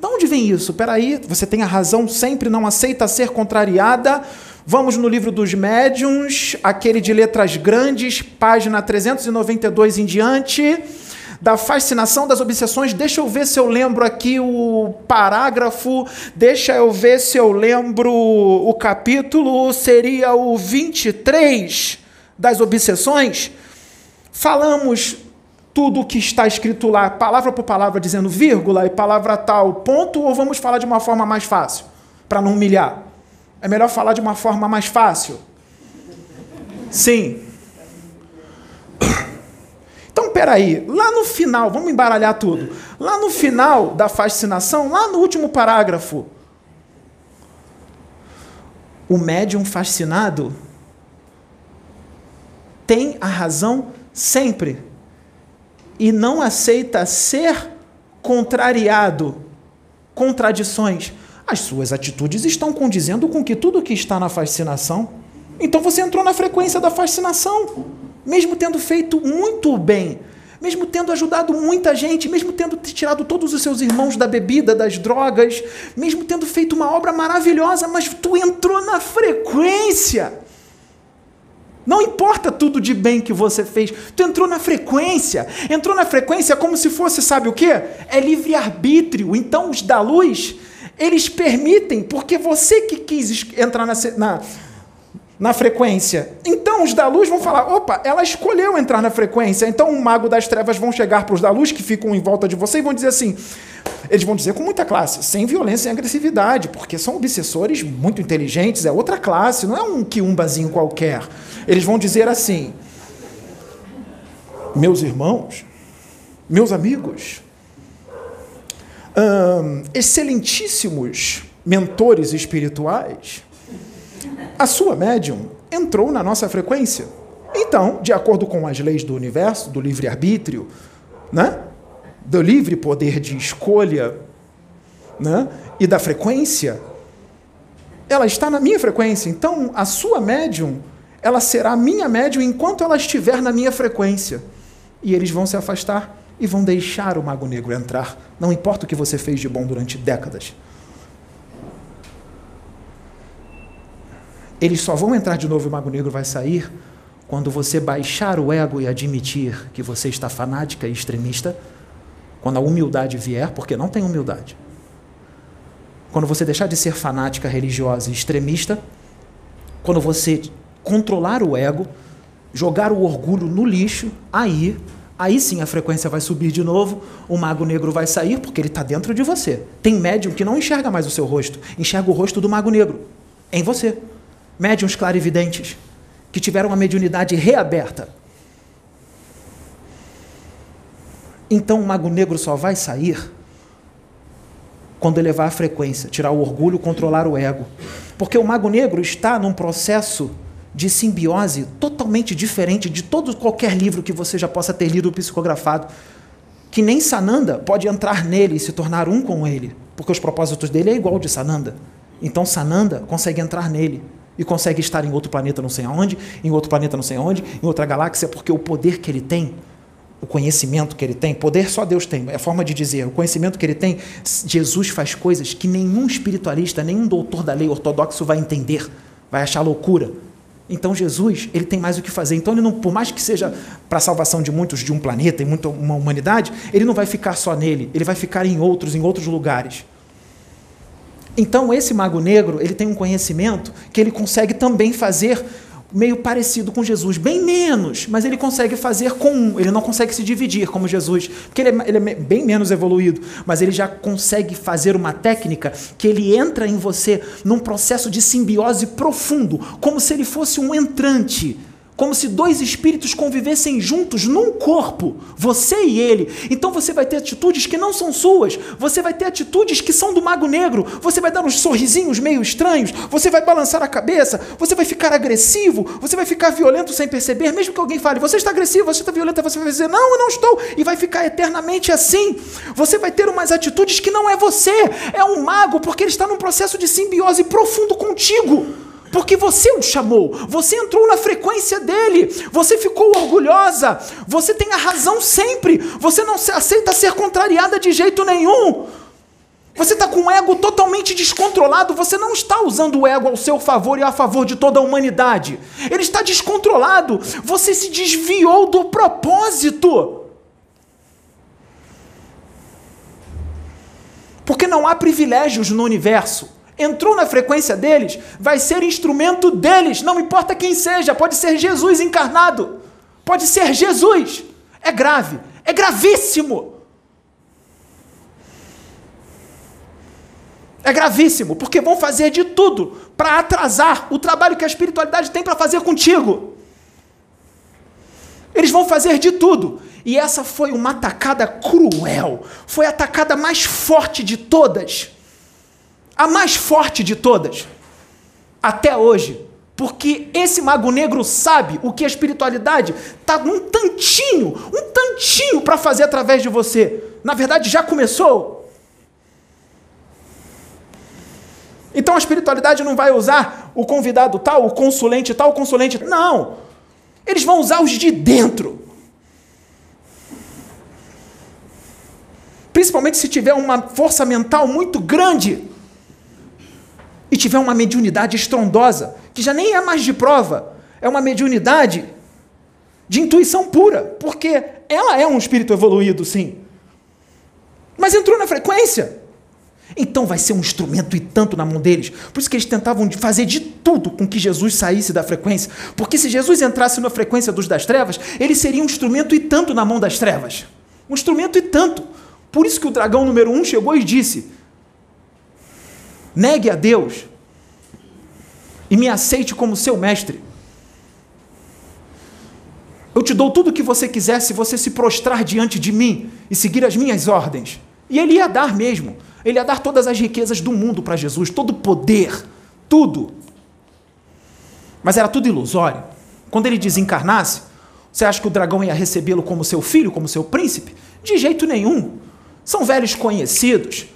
De onde vem isso? Peraí, você tem a razão sempre, não aceita ser contrariada. Vamos no livro dos médiuns, aquele de letras grandes, página 392 em diante, da fascinação das obsessões. Deixa eu ver se eu lembro aqui o parágrafo, deixa eu ver se eu lembro o capítulo, seria o 23 das obsessões. Falamos tudo o que está escrito lá, palavra por palavra, dizendo vírgula e palavra tal, ponto, ou vamos falar de uma forma mais fácil, para não humilhar? É melhor falar de uma forma mais fácil? Sim. Então, peraí, lá no final, vamos embaralhar tudo. Lá no final da fascinação, lá no último parágrafo, o médium fascinado tem a razão sempre e não aceita ser contrariado, contradições, as suas atitudes estão condizendo com que tudo que está na fascinação. Então você entrou na frequência da fascinação, mesmo tendo feito muito bem, mesmo tendo ajudado muita gente, mesmo tendo tirado todos os seus irmãos da bebida, das drogas, mesmo tendo feito uma obra maravilhosa, mas tu entrou na frequência. Não importa tudo de bem que você fez, tu entrou na frequência. Entrou na frequência como se fosse, sabe o que? É livre-arbítrio. Então, os da luz, eles permitem, porque você que quis entrar na, na, na frequência. Então, os da luz vão falar: opa, ela escolheu entrar na frequência. Então, o mago das trevas vão chegar para os da luz que ficam em volta de você e vão dizer assim: eles vão dizer com muita classe, sem violência e agressividade, porque são obsessores muito inteligentes, é outra classe, não é um quiumbazinho qualquer. Eles vão dizer assim: meus irmãos, meus amigos, hum, excelentíssimos mentores espirituais, a sua médium entrou na nossa frequência. Então, de acordo com as leis do universo, do livre-arbítrio, né? do livre poder de escolha né? e da frequência, ela está na minha frequência. Então, a sua médium ela será minha médium enquanto ela estiver na minha frequência. e eles vão se afastar e vão deixar o Mago Negro entrar. Não importa o que você fez de bom durante décadas. Eles só vão entrar de novo e o Mago Negro vai sair quando você baixar o ego e admitir que você está fanática e extremista, quando a humildade vier, porque não tem humildade. Quando você deixar de ser fanática, religiosa e extremista, quando você controlar o ego, jogar o orgulho no lixo, aí, aí sim a frequência vai subir de novo, o mago negro vai sair porque ele está dentro de você. Tem médium que não enxerga mais o seu rosto, enxerga o rosto do mago negro em você. Médiums clarividentes que tiveram a mediunidade reaberta. Então o mago negro só vai sair quando elevar a frequência, tirar o orgulho, controlar o ego. Porque o mago negro está num processo de simbiose totalmente diferente de todo qualquer livro que você já possa ter lido ou psicografado. Que nem Sananda pode entrar nele e se tornar um com ele, porque os propósitos dele é igual ao de Sananda. Então Sananda consegue entrar nele e consegue estar em outro planeta não sei aonde, em outro planeta não sei aonde, em outra galáxia, porque o poder que ele tem, o conhecimento que ele tem, poder só Deus tem, é a forma de dizer, o conhecimento que ele tem, Jesus faz coisas que nenhum espiritualista, nenhum doutor da lei ortodoxo vai entender, vai achar loucura. Então Jesus, ele tem mais o que fazer. Então ele não, por mais que seja para a salvação de muitos de um planeta e muita uma humanidade, ele não vai ficar só nele, ele vai ficar em outros, em outros lugares. Então, esse mago negro, ele tem um conhecimento que ele consegue também fazer meio parecido com Jesus, bem menos, mas ele consegue fazer com um, ele não consegue se dividir como Jesus, porque ele é, ele é, bem menos evoluído, mas ele já consegue fazer uma técnica que ele entra em você num processo de simbiose profundo, como se ele fosse um entrante como se dois espíritos convivessem juntos num corpo, você e ele. Então você vai ter atitudes que não são suas, você vai ter atitudes que são do mago negro, você vai dar uns sorrisinhos meio estranhos, você vai balançar a cabeça, você vai ficar agressivo, você vai ficar violento sem perceber, mesmo que alguém fale, você está agressivo, você está violento, você vai dizer, não, eu não estou, e vai ficar eternamente assim. Você vai ter umas atitudes que não é você, é um mago, porque ele está num processo de simbiose profundo contigo. Porque você o chamou, você entrou na frequência dele, você ficou orgulhosa, você tem a razão sempre, você não aceita ser contrariada de jeito nenhum. Você está com o ego totalmente descontrolado, você não está usando o ego ao seu favor e a favor de toda a humanidade. Ele está descontrolado, você se desviou do propósito. Porque não há privilégios no universo entrou na frequência deles, vai ser instrumento deles, não importa quem seja, pode ser Jesus encarnado, pode ser Jesus. É grave, é gravíssimo. É gravíssimo, porque vão fazer de tudo para atrasar o trabalho que a espiritualidade tem para fazer contigo. Eles vão fazer de tudo. E essa foi uma atacada cruel, foi a atacada mais forte de todas a mais forte de todas, até hoje. Porque esse mago negro sabe o que a espiritualidade está um tantinho, um tantinho para fazer através de você. Na verdade, já começou. Então a espiritualidade não vai usar o convidado tal, o consulente tal, o consulente. Não. Eles vão usar os de dentro. Principalmente se tiver uma força mental muito grande e tiver uma mediunidade estrondosa, que já nem é mais de prova, é uma mediunidade de intuição pura, porque ela é um espírito evoluído, sim. Mas entrou na frequência. Então vai ser um instrumento e tanto na mão deles. Por isso que eles tentavam fazer de tudo com que Jesus saísse da frequência. Porque se Jesus entrasse na frequência dos das trevas, ele seria um instrumento e tanto na mão das trevas. Um instrumento e tanto. Por isso que o dragão número um chegou e disse: Negue a Deus e me aceite como seu mestre. Eu te dou tudo o que você quiser se você se prostrar diante de mim e seguir as minhas ordens. E ele ia dar mesmo. Ele ia dar todas as riquezas do mundo para Jesus, todo o poder, tudo. Mas era tudo ilusório. Quando ele desencarnasse, você acha que o dragão ia recebê-lo como seu filho, como seu príncipe? De jeito nenhum. São velhos conhecidos.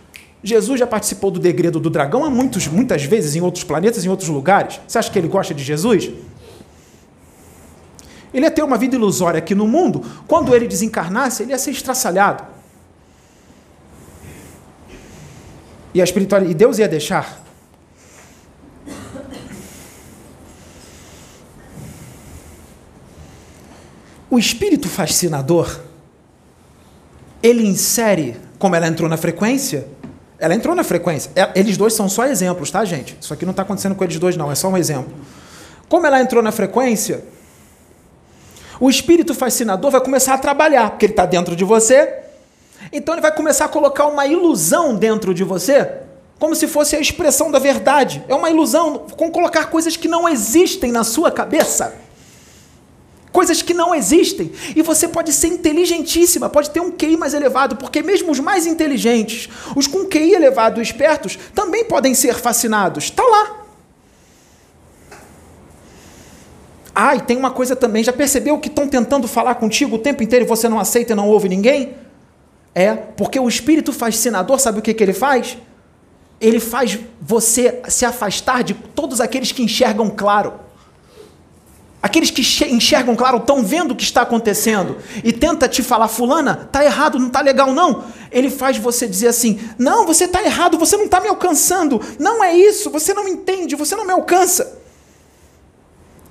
Jesus já participou do degredo do dragão há muitos, muitas vezes em outros planetas, em outros lugares. Você acha que ele gosta de Jesus? Ele ia ter uma vida ilusória aqui no mundo. Quando ele desencarnasse, ele ia ser estraçalhado. E a espiritualidade, e Deus ia deixar. O espírito fascinador, ele insere, como ela entrou na frequência, ela entrou na frequência. É, eles dois são só exemplos, tá, gente? Isso aqui não está acontecendo com eles dois, não, é só um exemplo. Como ela entrou na frequência, o espírito fascinador vai começar a trabalhar, porque ele está dentro de você. Então ele vai começar a colocar uma ilusão dentro de você, como se fosse a expressão da verdade. É uma ilusão, com colocar coisas que não existem na sua cabeça. Coisas que não existem. E você pode ser inteligentíssima, pode ter um QI mais elevado, porque mesmo os mais inteligentes, os com QI elevado e espertos, também podem ser fascinados. Está lá. Ah, e tem uma coisa também, já percebeu que estão tentando falar contigo o tempo inteiro e você não aceita e não ouve ninguém? É, porque o espírito fascinador, sabe o que, que ele faz? Ele faz você se afastar de todos aqueles que enxergam claro. Aqueles que enxergam claro estão vendo o que está acontecendo e tenta te falar, fulana, tá errado, não tá legal não. Ele faz você dizer assim, não, você está errado, você não está me alcançando. Não é isso, você não me entende, você não me alcança.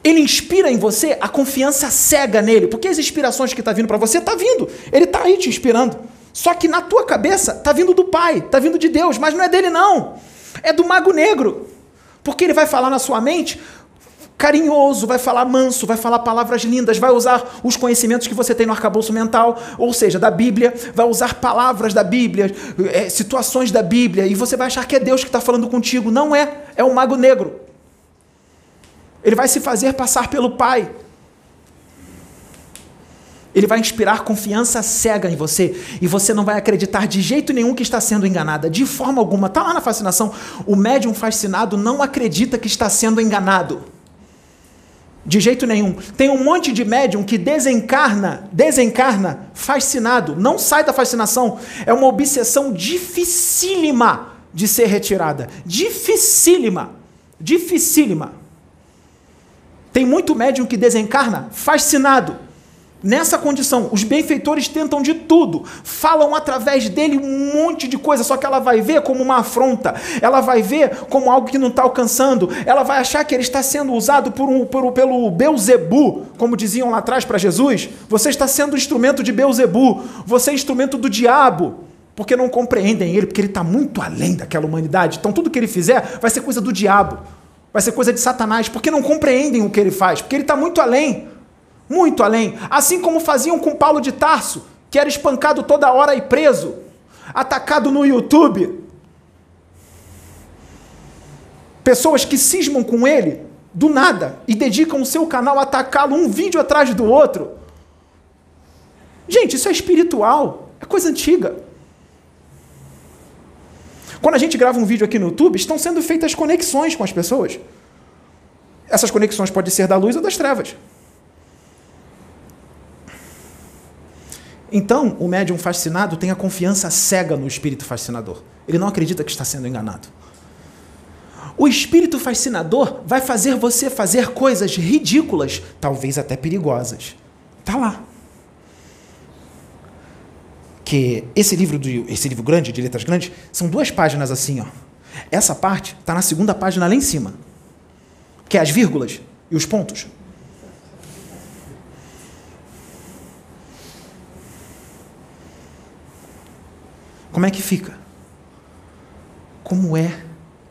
Ele inspira em você a confiança cega nele, porque as inspirações que está vindo para você está vindo. Ele está aí te inspirando. Só que na tua cabeça está vindo do Pai, está vindo de Deus, mas não é dele não. É do Mago Negro. Porque ele vai falar na sua mente carinhoso, vai falar manso, vai falar palavras lindas, vai usar os conhecimentos que você tem no arcabouço mental, ou seja, da Bíblia, vai usar palavras da Bíblia, é, situações da Bíblia, e você vai achar que é Deus que está falando contigo. Não é, é o mago negro. Ele vai se fazer passar pelo Pai. Ele vai inspirar confiança cega em você e você não vai acreditar de jeito nenhum que está sendo enganada, de forma alguma. Está lá na fascinação. O médium fascinado não acredita que está sendo enganado. De jeito nenhum. Tem um monte de médium que desencarna, desencarna, fascinado, não sai da fascinação. É uma obsessão dificílima de ser retirada. Dificílima. Dificílima. Tem muito médium que desencarna fascinado Nessa condição, os benfeitores tentam de tudo, falam através dele um monte de coisa, só que ela vai ver como uma afronta, ela vai ver como algo que não está alcançando, ela vai achar que ele está sendo usado por um, por, pelo Beuzebu, como diziam lá atrás para Jesus. Você está sendo instrumento de Beuzebu, você é instrumento do diabo, porque não compreendem ele, porque ele está muito além daquela humanidade. Então tudo que ele fizer vai ser coisa do diabo, vai ser coisa de Satanás, porque não compreendem o que ele faz, porque ele está muito além muito além. Assim como faziam com Paulo de Tarso, que era espancado toda hora e preso, atacado no YouTube. Pessoas que cismam com ele do nada e dedicam o seu canal a atacá-lo um vídeo atrás do outro. Gente, isso é espiritual, é coisa antiga. Quando a gente grava um vídeo aqui no YouTube, estão sendo feitas conexões com as pessoas. Essas conexões podem ser da luz ou das trevas. Então, o médium fascinado tem a confiança cega no espírito fascinador. Ele não acredita que está sendo enganado. O espírito fascinador vai fazer você fazer coisas ridículas, talvez até perigosas. Tá lá. Que esse livro do, esse livro grande de letras grandes são duas páginas assim, ó. Essa parte está na segunda página lá em cima, que é as vírgulas e os pontos. Como é que fica? Como é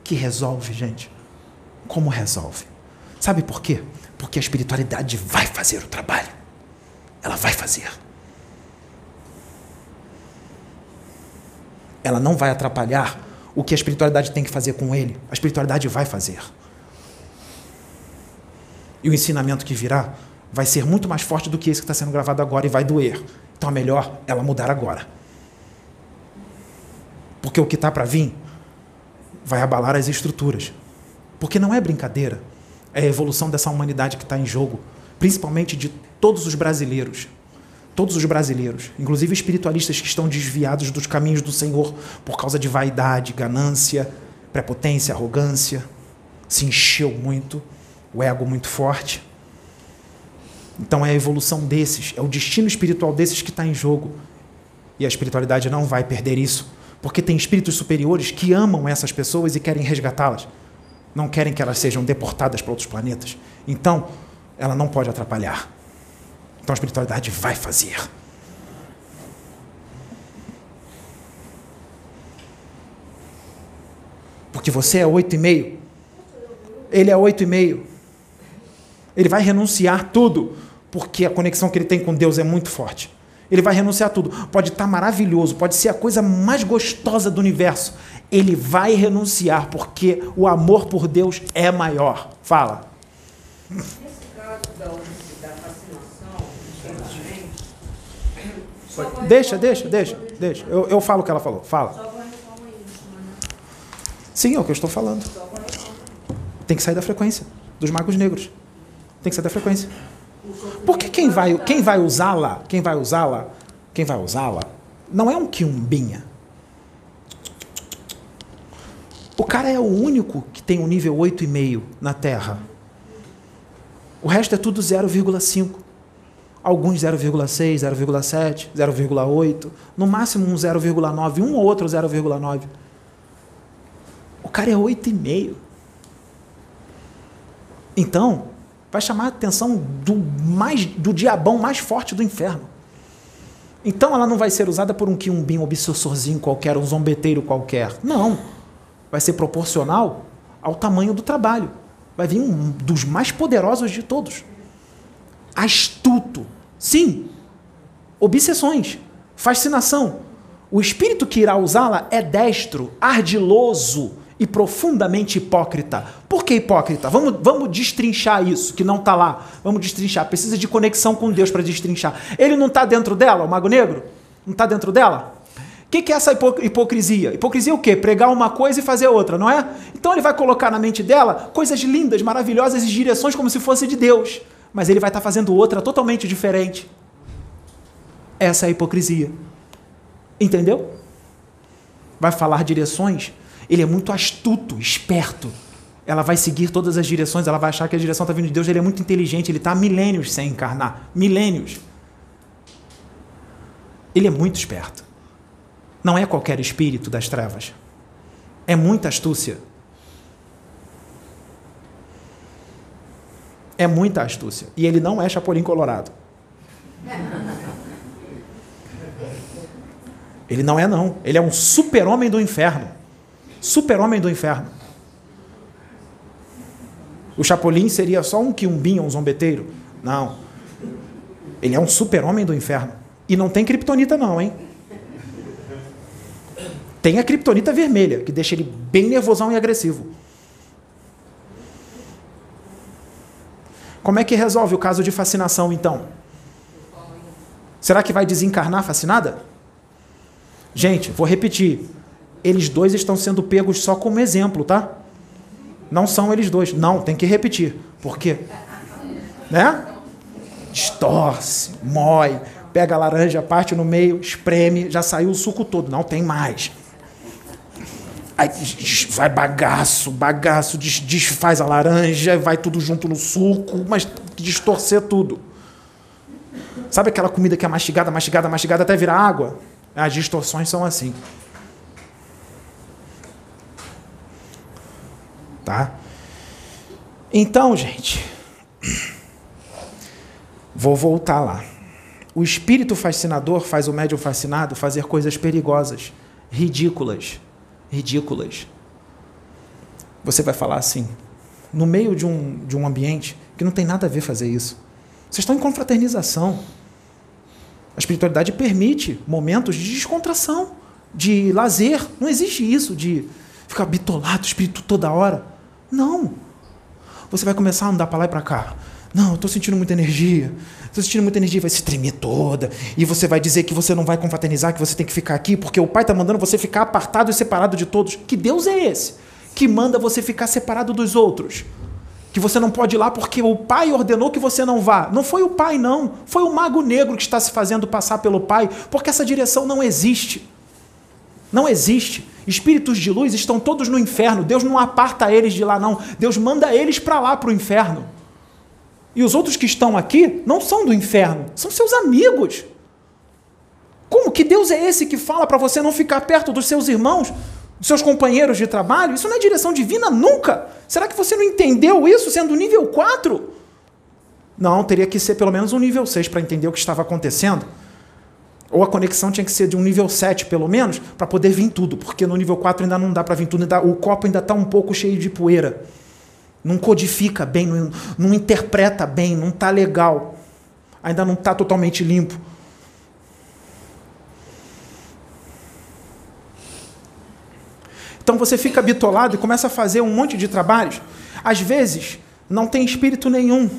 que resolve, gente? Como resolve? Sabe por quê? Porque a espiritualidade vai fazer o trabalho. Ela vai fazer. Ela não vai atrapalhar o que a espiritualidade tem que fazer com ele. A espiritualidade vai fazer. E o ensinamento que virá vai ser muito mais forte do que esse que está sendo gravado agora e vai doer. Então é melhor ela mudar agora. Porque o que está para vir vai abalar as estruturas. Porque não é brincadeira. É a evolução dessa humanidade que está em jogo, principalmente de todos os brasileiros. Todos os brasileiros, inclusive espiritualistas que estão desviados dos caminhos do Senhor por causa de vaidade, ganância, prepotência, arrogância, se encheu muito, o ego muito forte. Então é a evolução desses, é o destino espiritual desses que está em jogo. E a espiritualidade não vai perder isso, porque tem espíritos superiores que amam essas pessoas e querem resgatá-las. Não querem que elas sejam deportadas para outros planetas. Então, ela não pode atrapalhar. Então a espiritualidade vai fazer. Porque você é oito e meio. Ele é oito e meio. Ele vai renunciar tudo, porque a conexão que ele tem com Deus é muito forte. Ele vai renunciar tudo. Pode estar maravilhoso, pode ser a coisa mais gostosa do universo. Ele vai renunciar porque o amor por Deus é maior. Fala. Nesse caso da, deixa, deixa, deixa, deixa. Eu, eu falo o que ela falou. Fala. Sim, é o que eu estou falando. Tem que sair da frequência dos magos negros. Tem que sair da frequência. Porque quem vai, quem vai usá-la, quem vai usá-la, quem vai usá-la, não é um quiumbinha. O cara é o único que tem um nível 8,5 na Terra. O resto é tudo 0,5. Alguns 0,6, 0,7, 0,8, no máximo um 0,9, um ou outro 0,9. O cara é 8,5. Então, vai chamar a atenção do, mais, do diabão mais forte do inferno. Então ela não vai ser usada por um quiumbim obsessorzinho qualquer, um zombeteiro qualquer. Não. Vai ser proporcional ao tamanho do trabalho. Vai vir um dos mais poderosos de todos. Astuto. Sim. Obsessões. Fascinação. O espírito que irá usá-la é destro, ardiloso, e profundamente hipócrita. Por que hipócrita? Vamos, vamos destrinchar isso, que não está lá. Vamos destrinchar. Precisa de conexão com Deus para destrinchar. Ele não está dentro dela, o Mago Negro? Não está dentro dela? O que, que, é essa hipocrisia? Hipocrisia é o quê? Pregar uma coisa e fazer outra, não é? Então ele vai colocar na mente dela coisas lindas, maravilhosas e direções como se fosse de Deus. Mas ele vai estar tá fazendo outra totalmente diferente. Essa é a hipocrisia. Entendeu? Vai falar direções ele é muito astuto, esperto. Ela vai seguir todas as direções, ela vai achar que a direção está vindo de Deus. Ele é muito inteligente, ele está milênios sem encarnar milênios. Ele é muito esperto. Não é qualquer espírito das trevas. É muita astúcia. É muita astúcia. E ele não é Chapolin Colorado. Ele não é, não. Ele é um super-homem do inferno. Super-homem do inferno. O Chapolin seria só um quiumbinho, um zombeteiro? Não. Ele é um super-homem do inferno. E não tem kriptonita não, hein? Tem a kriptonita vermelha, que deixa ele bem nervosão e agressivo. Como é que resolve o caso de fascinação, então? Será que vai desencarnar fascinada? Gente, vou repetir eles dois estão sendo pegos só como exemplo, tá? Não são eles dois. Não, tem que repetir. Por quê? Né? Distorce, mói, pega a laranja, parte no meio, espreme, já saiu o suco todo. Não tem mais. Aí vai bagaço, bagaço, desfaz a laranja, vai tudo junto no suco, mas distorcer tudo. Sabe aquela comida que é mastigada, mastigada, mastigada até virar água? As distorções são assim. Tá? Então, gente, vou voltar lá. O espírito fascinador faz o médium fascinado fazer coisas perigosas, ridículas, ridículas. Você vai falar assim, no meio de um, de um ambiente que não tem nada a ver fazer isso. Vocês estão em confraternização. A espiritualidade permite momentos de descontração, de lazer. Não existe isso de ficar bitolado, espírito toda hora. Não. Você vai começar a andar para lá e para cá. Não, eu estou sentindo muita energia. Estou sentindo muita energia, vai se tremer toda. E você vai dizer que você não vai confraternizar, que você tem que ficar aqui, porque o pai está mandando você ficar apartado e separado de todos. Que Deus é esse? Que manda você ficar separado dos outros? Que você não pode ir lá porque o pai ordenou que você não vá. Não foi o pai, não. Foi o mago negro que está se fazendo passar pelo pai, porque essa direção não existe. Não existe. Espíritos de luz estão todos no inferno. Deus não aparta eles de lá, não. Deus manda eles para lá, para o inferno. E os outros que estão aqui não são do inferno, são seus amigos. Como que Deus é esse que fala para você não ficar perto dos seus irmãos, dos seus companheiros de trabalho? Isso não é direção divina nunca. Será que você não entendeu isso sendo nível 4? Não, teria que ser pelo menos um nível 6 para entender o que estava acontecendo. Ou a conexão tinha que ser de um nível 7, pelo menos, para poder vir tudo, porque no nível 4 ainda não dá para vir tudo, ainda, o copo ainda está um pouco cheio de poeira. Não codifica bem, não, não interpreta bem, não está legal. Ainda não está totalmente limpo. Então você fica bitolado e começa a fazer um monte de trabalhos. Às vezes, não tem espírito nenhum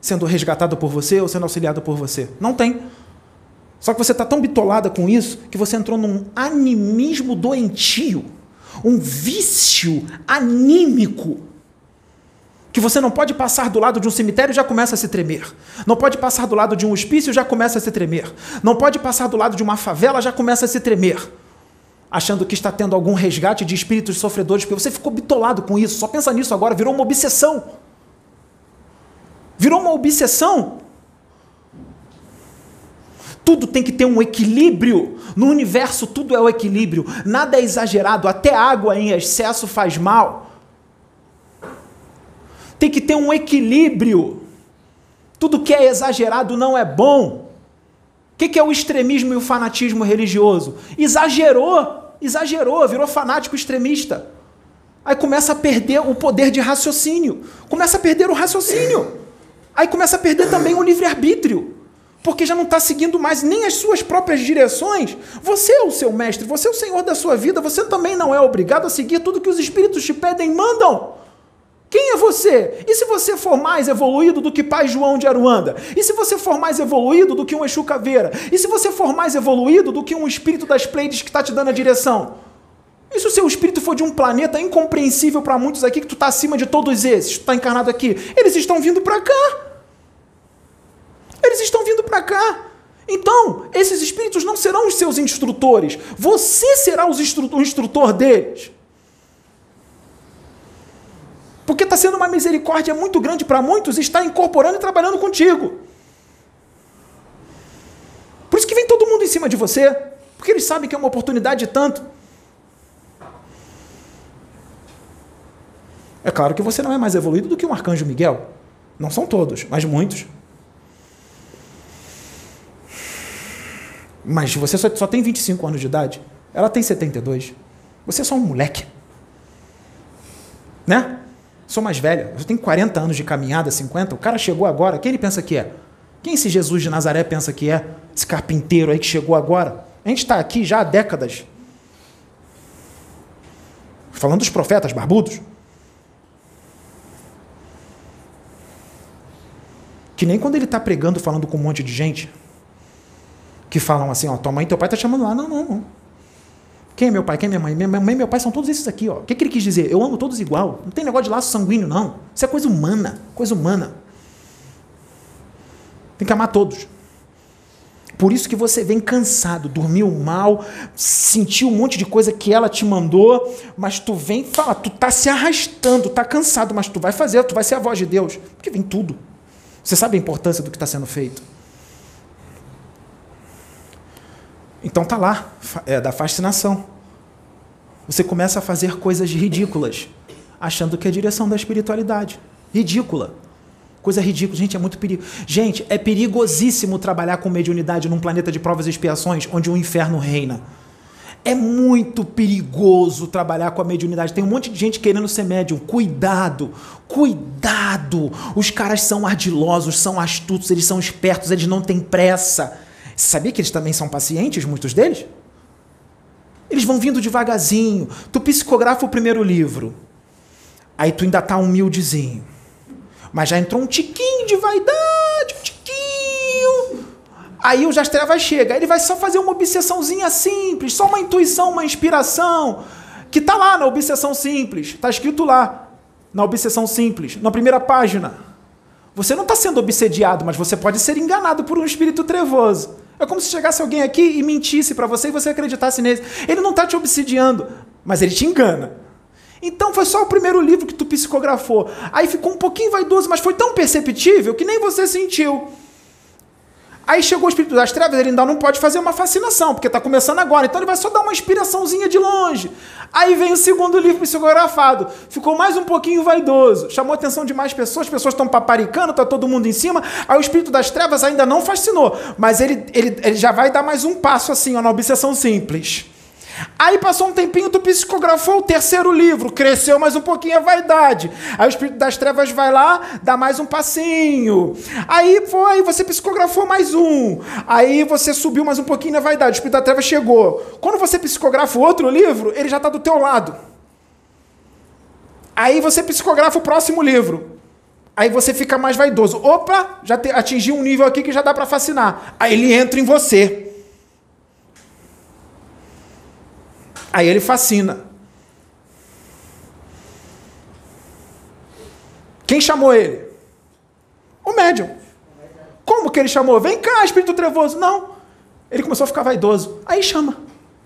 sendo resgatado por você ou sendo auxiliado por você. Não tem. Só que você está tão bitolada com isso que você entrou num animismo doentio, um vício anímico, que você não pode passar do lado de um cemitério já começa a se tremer. Não pode passar do lado de um hospício já começa a se tremer. Não pode passar do lado de uma favela já começa a se tremer. Achando que está tendo algum resgate de espíritos sofredores, porque você ficou bitolado com isso. Só pensa nisso agora, virou uma obsessão. Virou uma obsessão tudo tem que ter um equilíbrio. No universo, tudo é o equilíbrio. Nada é exagerado. Até água em excesso faz mal. Tem que ter um equilíbrio. Tudo que é exagerado não é bom. O que é o extremismo e o fanatismo religioso? Exagerou, exagerou, virou fanático extremista. Aí começa a perder o poder de raciocínio. Começa a perder o raciocínio. Aí começa a perder também o livre-arbítrio porque já não está seguindo mais nem as suas próprias direções. Você é o seu mestre, você é o senhor da sua vida, você também não é obrigado a seguir tudo que os espíritos te pedem e mandam. Quem é você? E se você for mais evoluído do que Pai João de Aruanda? E se você for mais evoluído do que um Exu Caveira? E se você for mais evoluído do que um espírito das Pleiades que está te dando a direção? E se o seu espírito for de um planeta incompreensível para muitos aqui, que tu está acima de todos esses, tu está encarnado aqui, eles estão vindo para cá. Eles estão vindo para cá. Então, esses espíritos não serão os seus instrutores. Você será instru o instrutor deles. Porque está sendo uma misericórdia muito grande para muitos e está incorporando e trabalhando contigo. Por isso que vem todo mundo em cima de você. Porque eles sabem que é uma oportunidade de tanto. É claro que você não é mais evoluído do que um arcanjo Miguel. Não são todos, mas muitos. Mas você só, só tem 25 anos de idade. Ela tem 72. Você é só um moleque. Né? Sou mais velha. Eu tenho 40 anos de caminhada, 50. O cara chegou agora. Quem ele pensa que é? Quem esse Jesus de Nazaré pensa que é? Esse carpinteiro aí que chegou agora. A gente está aqui já há décadas. Falando dos profetas barbudos. Que nem quando ele está pregando, falando com um monte de gente que falam assim, ó, tua mãe e teu pai tá chamando lá. Não, não, não. Quem é meu pai? Quem é minha mãe? Minha mãe e meu pai são todos esses aqui, ó. O que, que ele quis dizer? Eu amo todos igual. Não tem negócio de laço sanguíneo, não. Isso é coisa humana. Coisa humana. Tem que amar todos. Por isso que você vem cansado, dormiu mal, sentiu um monte de coisa que ela te mandou, mas tu vem fala, tu tá se arrastando, tá cansado, mas tu vai fazer, tu vai ser a voz de Deus, porque vem tudo. Você sabe a importância do que está sendo feito. Então tá lá, é da fascinação. Você começa a fazer coisas ridículas, achando que é a direção da espiritualidade. Ridícula. Coisa ridícula. Gente, é muito perigo. Gente, é perigosíssimo trabalhar com mediunidade num planeta de provas e expiações onde o inferno reina. É muito perigoso trabalhar com a mediunidade. Tem um monte de gente querendo ser médium. Cuidado, cuidado. Os caras são ardilosos, são astutos, eles são espertos, eles não têm pressa sabia que eles também são pacientes, muitos deles? Eles vão vindo devagarzinho. Tu psicografa o primeiro livro. Aí tu ainda tá humildezinho. Mas já entrou um tiquinho de vaidade, um tiquinho. Aí o Jastreva chega, ele vai só fazer uma obsessãozinha simples, só uma intuição, uma inspiração, que tá lá na obsessão simples, tá escrito lá, na obsessão simples, na primeira página. Você não está sendo obsediado, mas você pode ser enganado por um espírito trevoso. É como se chegasse alguém aqui e mentisse para você e você acreditasse nele. Ele não está te obsidiando, mas ele te engana. Então foi só o primeiro livro que tu psicografou. Aí ficou um pouquinho vaidoso, mas foi tão perceptível que nem você sentiu. Aí chegou o espírito das trevas, ele ainda não pode fazer uma fascinação, porque está começando agora. Então ele vai só dar uma inspiraçãozinha de longe. Aí vem o segundo livro psicografado. Ficou mais um pouquinho vaidoso. Chamou a atenção de mais pessoas, as pessoas estão paparicando, está todo mundo em cima. Aí o espírito das trevas ainda não fascinou, mas ele, ele, ele já vai dar mais um passo assim, ó, na obsessão simples. Aí passou um tempinho, tu psicografou o terceiro livro, cresceu mais um pouquinho a vaidade. Aí o Espírito das Trevas vai lá, dá mais um passinho. Aí foi, você psicografou mais um. Aí você subiu mais um pouquinho na vaidade, o Espírito das Trevas chegou. Quando você psicografa o outro livro, ele já está do teu lado. Aí você psicografa o próximo livro. Aí você fica mais vaidoso. Opa, já atingiu um nível aqui que já dá para fascinar. Aí ele entra em você. Aí ele fascina. Quem chamou ele? O médium. Como que ele chamou? Vem cá, espírito trevoso. Não. Ele começou a ficar vaidoso. Aí chama.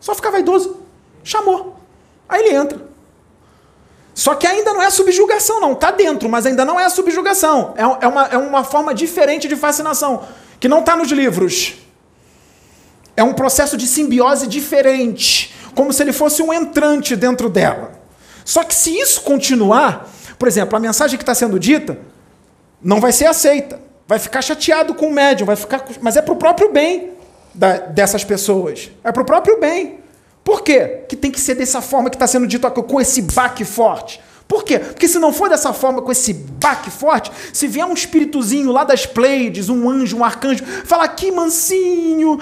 Só ficar vaidoso. Chamou. Aí ele entra. Só que ainda não é subjugação, não. Está dentro, mas ainda não é subjugação. É, é, uma, é uma forma diferente de fascinação, que não está nos livros. É um processo de simbiose diferente como se ele fosse um entrante dentro dela. Só que se isso continuar, por exemplo, a mensagem que está sendo dita não vai ser aceita. Vai ficar chateado com o médium, vai ficar, mas é para o próprio bem da, dessas pessoas. É para o próprio bem. Por quê? Que tem que ser dessa forma que está sendo dito com esse baque forte. Por quê? Porque se não for dessa forma, com esse baque forte, se vier um espíritozinho lá das Pleiades, um anjo, um arcanjo, falar aqui, mansinho,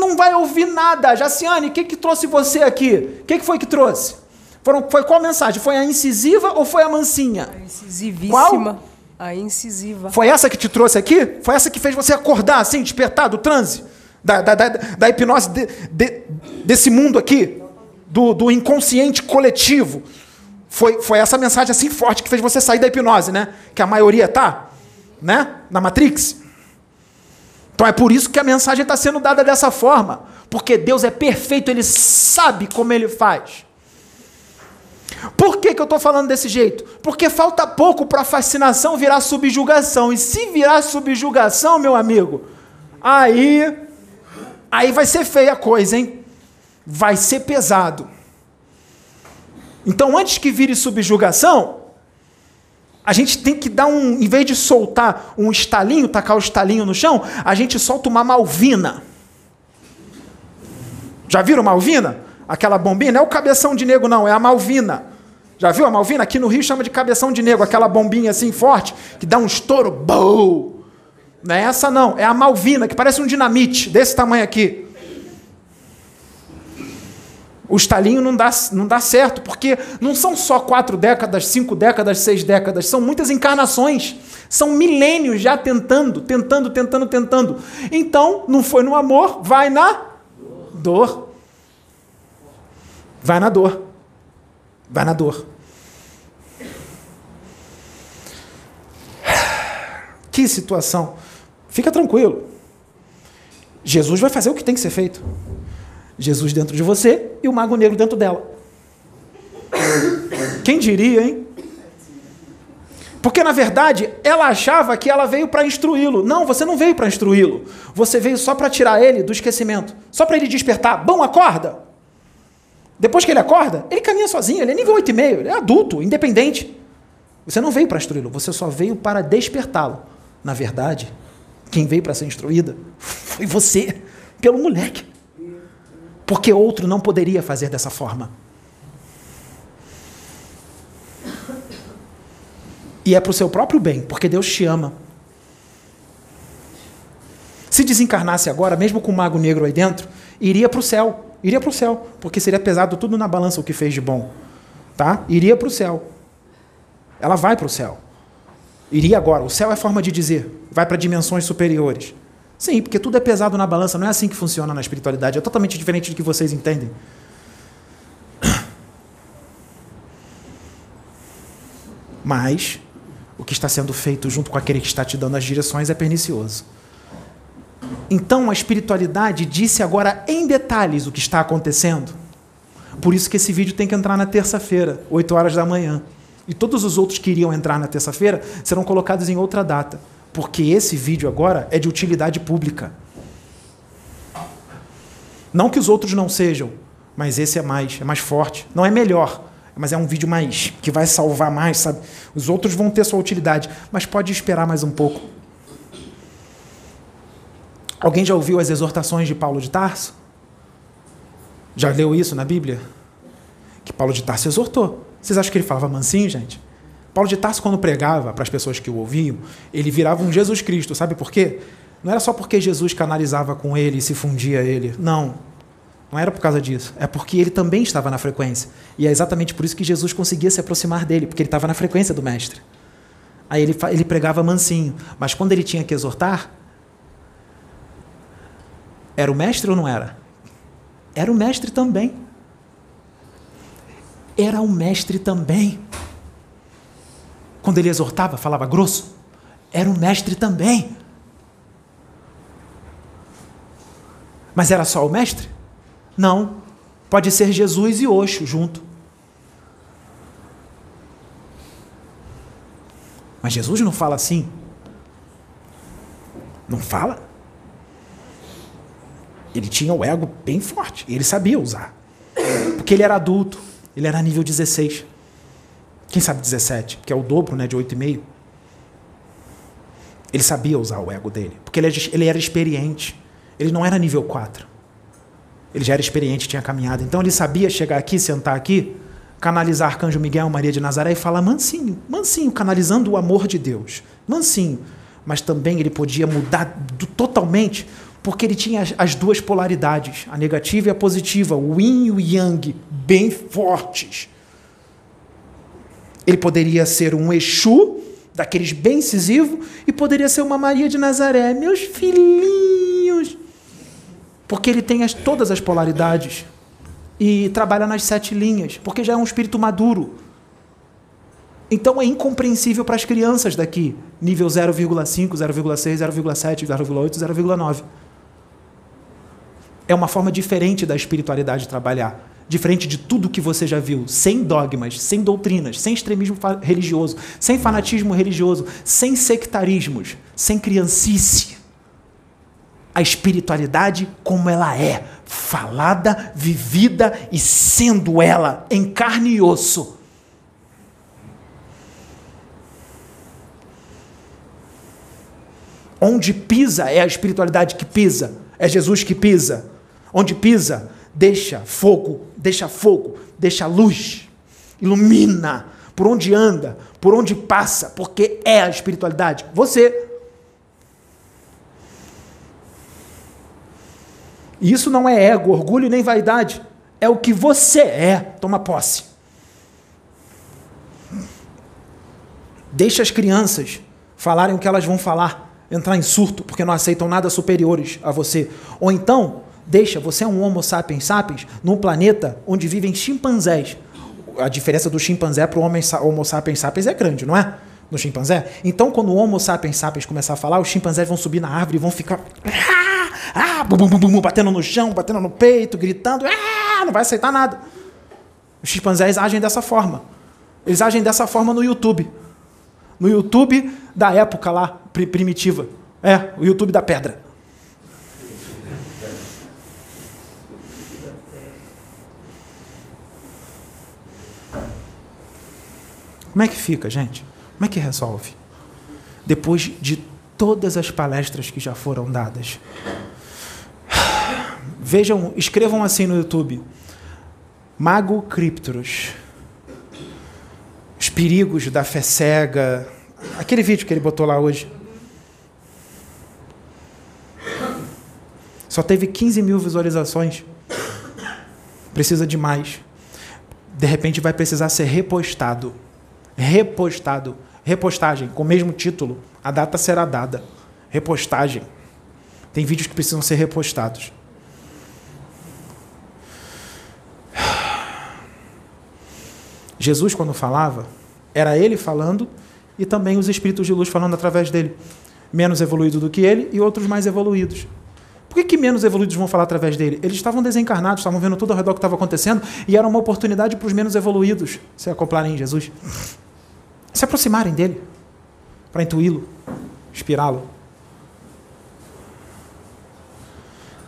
não vai ouvir nada. Jaciane, o que, que trouxe você aqui? O que, que foi que trouxe? Foram, foi qual mensagem? Foi a incisiva ou foi a mansinha? A incisivíssima. Qual? A incisiva. Foi essa que te trouxe aqui? Foi essa que fez você acordar, assim, despertar do transe? Da, da, da, da hipnose de, de, desse mundo aqui? Do, do inconsciente coletivo? Foi, foi essa mensagem assim forte que fez você sair da hipnose, né? Que a maioria tá, né? Na Matrix. Então é por isso que a mensagem está sendo dada dessa forma. Porque Deus é perfeito, Ele sabe como Ele faz. Por que, que eu estou falando desse jeito? Porque falta pouco para a fascinação virar subjugação. E se virar subjugação, meu amigo, aí, aí vai ser feia a coisa, hein? Vai ser pesado. Então, antes que vire subjugação, a gente tem que dar um, em vez de soltar um estalinho, tacar o estalinho no chão, a gente solta uma malvina. Já viram malvina? Aquela bombinha, não é o cabeção de nego, não, é a malvina. Já viu a malvina? Aqui no Rio chama de cabeção de nego, aquela bombinha assim forte, que dá um estouro! Não é essa não, é a malvina, que parece um dinamite, desse tamanho aqui o estalinho não dá, não dá certo, porque não são só quatro décadas, cinco décadas, seis décadas, são muitas encarnações. São milênios já tentando, tentando, tentando, tentando. Então, não foi no amor, vai na dor. Vai na dor. Vai na dor. Que situação. Fica tranquilo. Jesus vai fazer o que tem que ser feito. Jesus dentro de você e o mago negro dentro dela. Quem diria, hein? Porque na verdade ela achava que ela veio para instruí-lo. Não, você não veio para instruí-lo. Você veio só para tirar ele do esquecimento, só para ele despertar. Bom, acorda. Depois que ele acorda, ele caminha sozinho, ele é nível 8,5, ele é adulto, independente. Você não veio para instruí-lo, você só veio para despertá-lo. Na verdade, quem veio para ser instruída foi você, pelo moleque porque outro não poderia fazer dessa forma. E é para o seu próprio bem, porque Deus te ama. Se desencarnasse agora, mesmo com o mago negro aí dentro, iria para o céu. Iria para o céu, porque seria pesado tudo na balança o que fez de bom. Tá? Iria para o céu. Ela vai para o céu. Iria agora. O céu é forma de dizer. Vai para dimensões superiores. Sim, porque tudo é pesado na balança, não é assim que funciona na espiritualidade, é totalmente diferente do que vocês entendem. Mas o que está sendo feito junto com aquele que está te dando as direções é pernicioso. Então a espiritualidade disse agora em detalhes o que está acontecendo. Por isso que esse vídeo tem que entrar na terça-feira, 8 horas da manhã. E todos os outros que iriam entrar na terça-feira serão colocados em outra data. Porque esse vídeo agora é de utilidade pública. Não que os outros não sejam, mas esse é mais, é mais forte. Não é melhor, mas é um vídeo mais que vai salvar mais, sabe? Os outros vão ter sua utilidade, mas pode esperar mais um pouco. Alguém já ouviu as exortações de Paulo de Tarso? Já leu isso na Bíblia? Que Paulo de Tarso exortou. Vocês acham que ele falava mansinho, gente? Paulo de Tarso, quando pregava para as pessoas que o ouviam, ele virava um Jesus Cristo. Sabe por quê? Não era só porque Jesus canalizava com ele e se fundia a ele. Não. Não era por causa disso. É porque ele também estava na frequência. E é exatamente por isso que Jesus conseguia se aproximar dele, porque ele estava na frequência do Mestre. Aí ele, ele pregava mansinho. Mas quando ele tinha que exortar, era o Mestre ou não era? Era o Mestre também. Era o Mestre também. Quando ele exortava, falava grosso. Era o Mestre também. Mas era só o mestre? Não. Pode ser Jesus e Oxo junto. Mas Jesus não fala assim. Não fala. Ele tinha o ego bem forte. Ele sabia usar. Porque ele era adulto. Ele era nível 16. Quem sabe 17? Que é o dobro né, de 8,5. Ele sabia usar o ego dele. Porque ele era experiente. Ele não era nível 4. Ele já era experiente, tinha caminhado. Então ele sabia chegar aqui, sentar aqui, canalizar Arcanjo Miguel, Maria de Nazaré e falar mansinho, mansinho, canalizando o amor de Deus. Mansinho. Mas também ele podia mudar do, totalmente, porque ele tinha as, as, duas polaridades, a negativa e a positiva, o yin e o yang, bem fortes. Ele poderia ser um Exu, daqueles bem incisivo, e poderia ser uma Maria de Nazaré. Meus filhinhos porque ele tem as, todas as polaridades e trabalha nas sete linhas, porque já é um espírito maduro. Então é incompreensível para as crianças daqui, nível 0,5, 0,6, 0,7, 0,8, 0,9. É uma forma diferente da espiritualidade trabalhar, diferente de tudo que você já viu, sem dogmas, sem doutrinas, sem extremismo religioso, sem fanatismo religioso, sem sectarismos, sem criancice a espiritualidade como ela é, falada, vivida e sendo ela em carne e osso. Onde pisa é a espiritualidade que pisa, é Jesus que pisa. Onde pisa, deixa fogo, deixa fogo, deixa luz, ilumina por onde anda, por onde passa, porque é a espiritualidade. Você E isso não é ego, orgulho nem vaidade. É o que você é. Toma posse. Deixa as crianças falarem o que elas vão falar, entrar em surto, porque não aceitam nada superiores a você. Ou então, deixa, você é um Homo sapiens sapiens num planeta onde vivem chimpanzés. A diferença do chimpanzé para o Homo sapiens sapiens é grande, não é? No chimpanzé. Então, quando o Homo sapiens sapiens começar a falar, os chimpanzés vão subir na árvore e vão ficar ah, bum, bum, bum, bum, batendo no chão, batendo no peito, gritando, ah, não vai aceitar nada. Os chimpanzés agem dessa forma. Eles agem dessa forma no YouTube. No YouTube da época lá, primitiva. É, o YouTube da pedra. Como é que fica, gente? Como é que resolve? Depois de todas as palestras que já foram dadas, Vejam, escrevam assim no YouTube. Mago Criptoros. Os perigos da fé cega. Aquele vídeo que ele botou lá hoje. Só teve 15 mil visualizações. Precisa de mais. De repente vai precisar ser repostado. Repostado. Repostagem, com o mesmo título. A data será dada. Repostagem. Tem vídeos que precisam ser repostados. Jesus, quando falava, era ele falando e também os espíritos de luz falando através dele. Menos evoluído do que ele e outros mais evoluídos. Por que, que menos evoluídos vão falar através dele? Eles estavam desencarnados, estavam vendo tudo ao redor que estava acontecendo e era uma oportunidade para os menos evoluídos se acoplarem em Jesus, se aproximarem dele, para intuí-lo, inspirá-lo.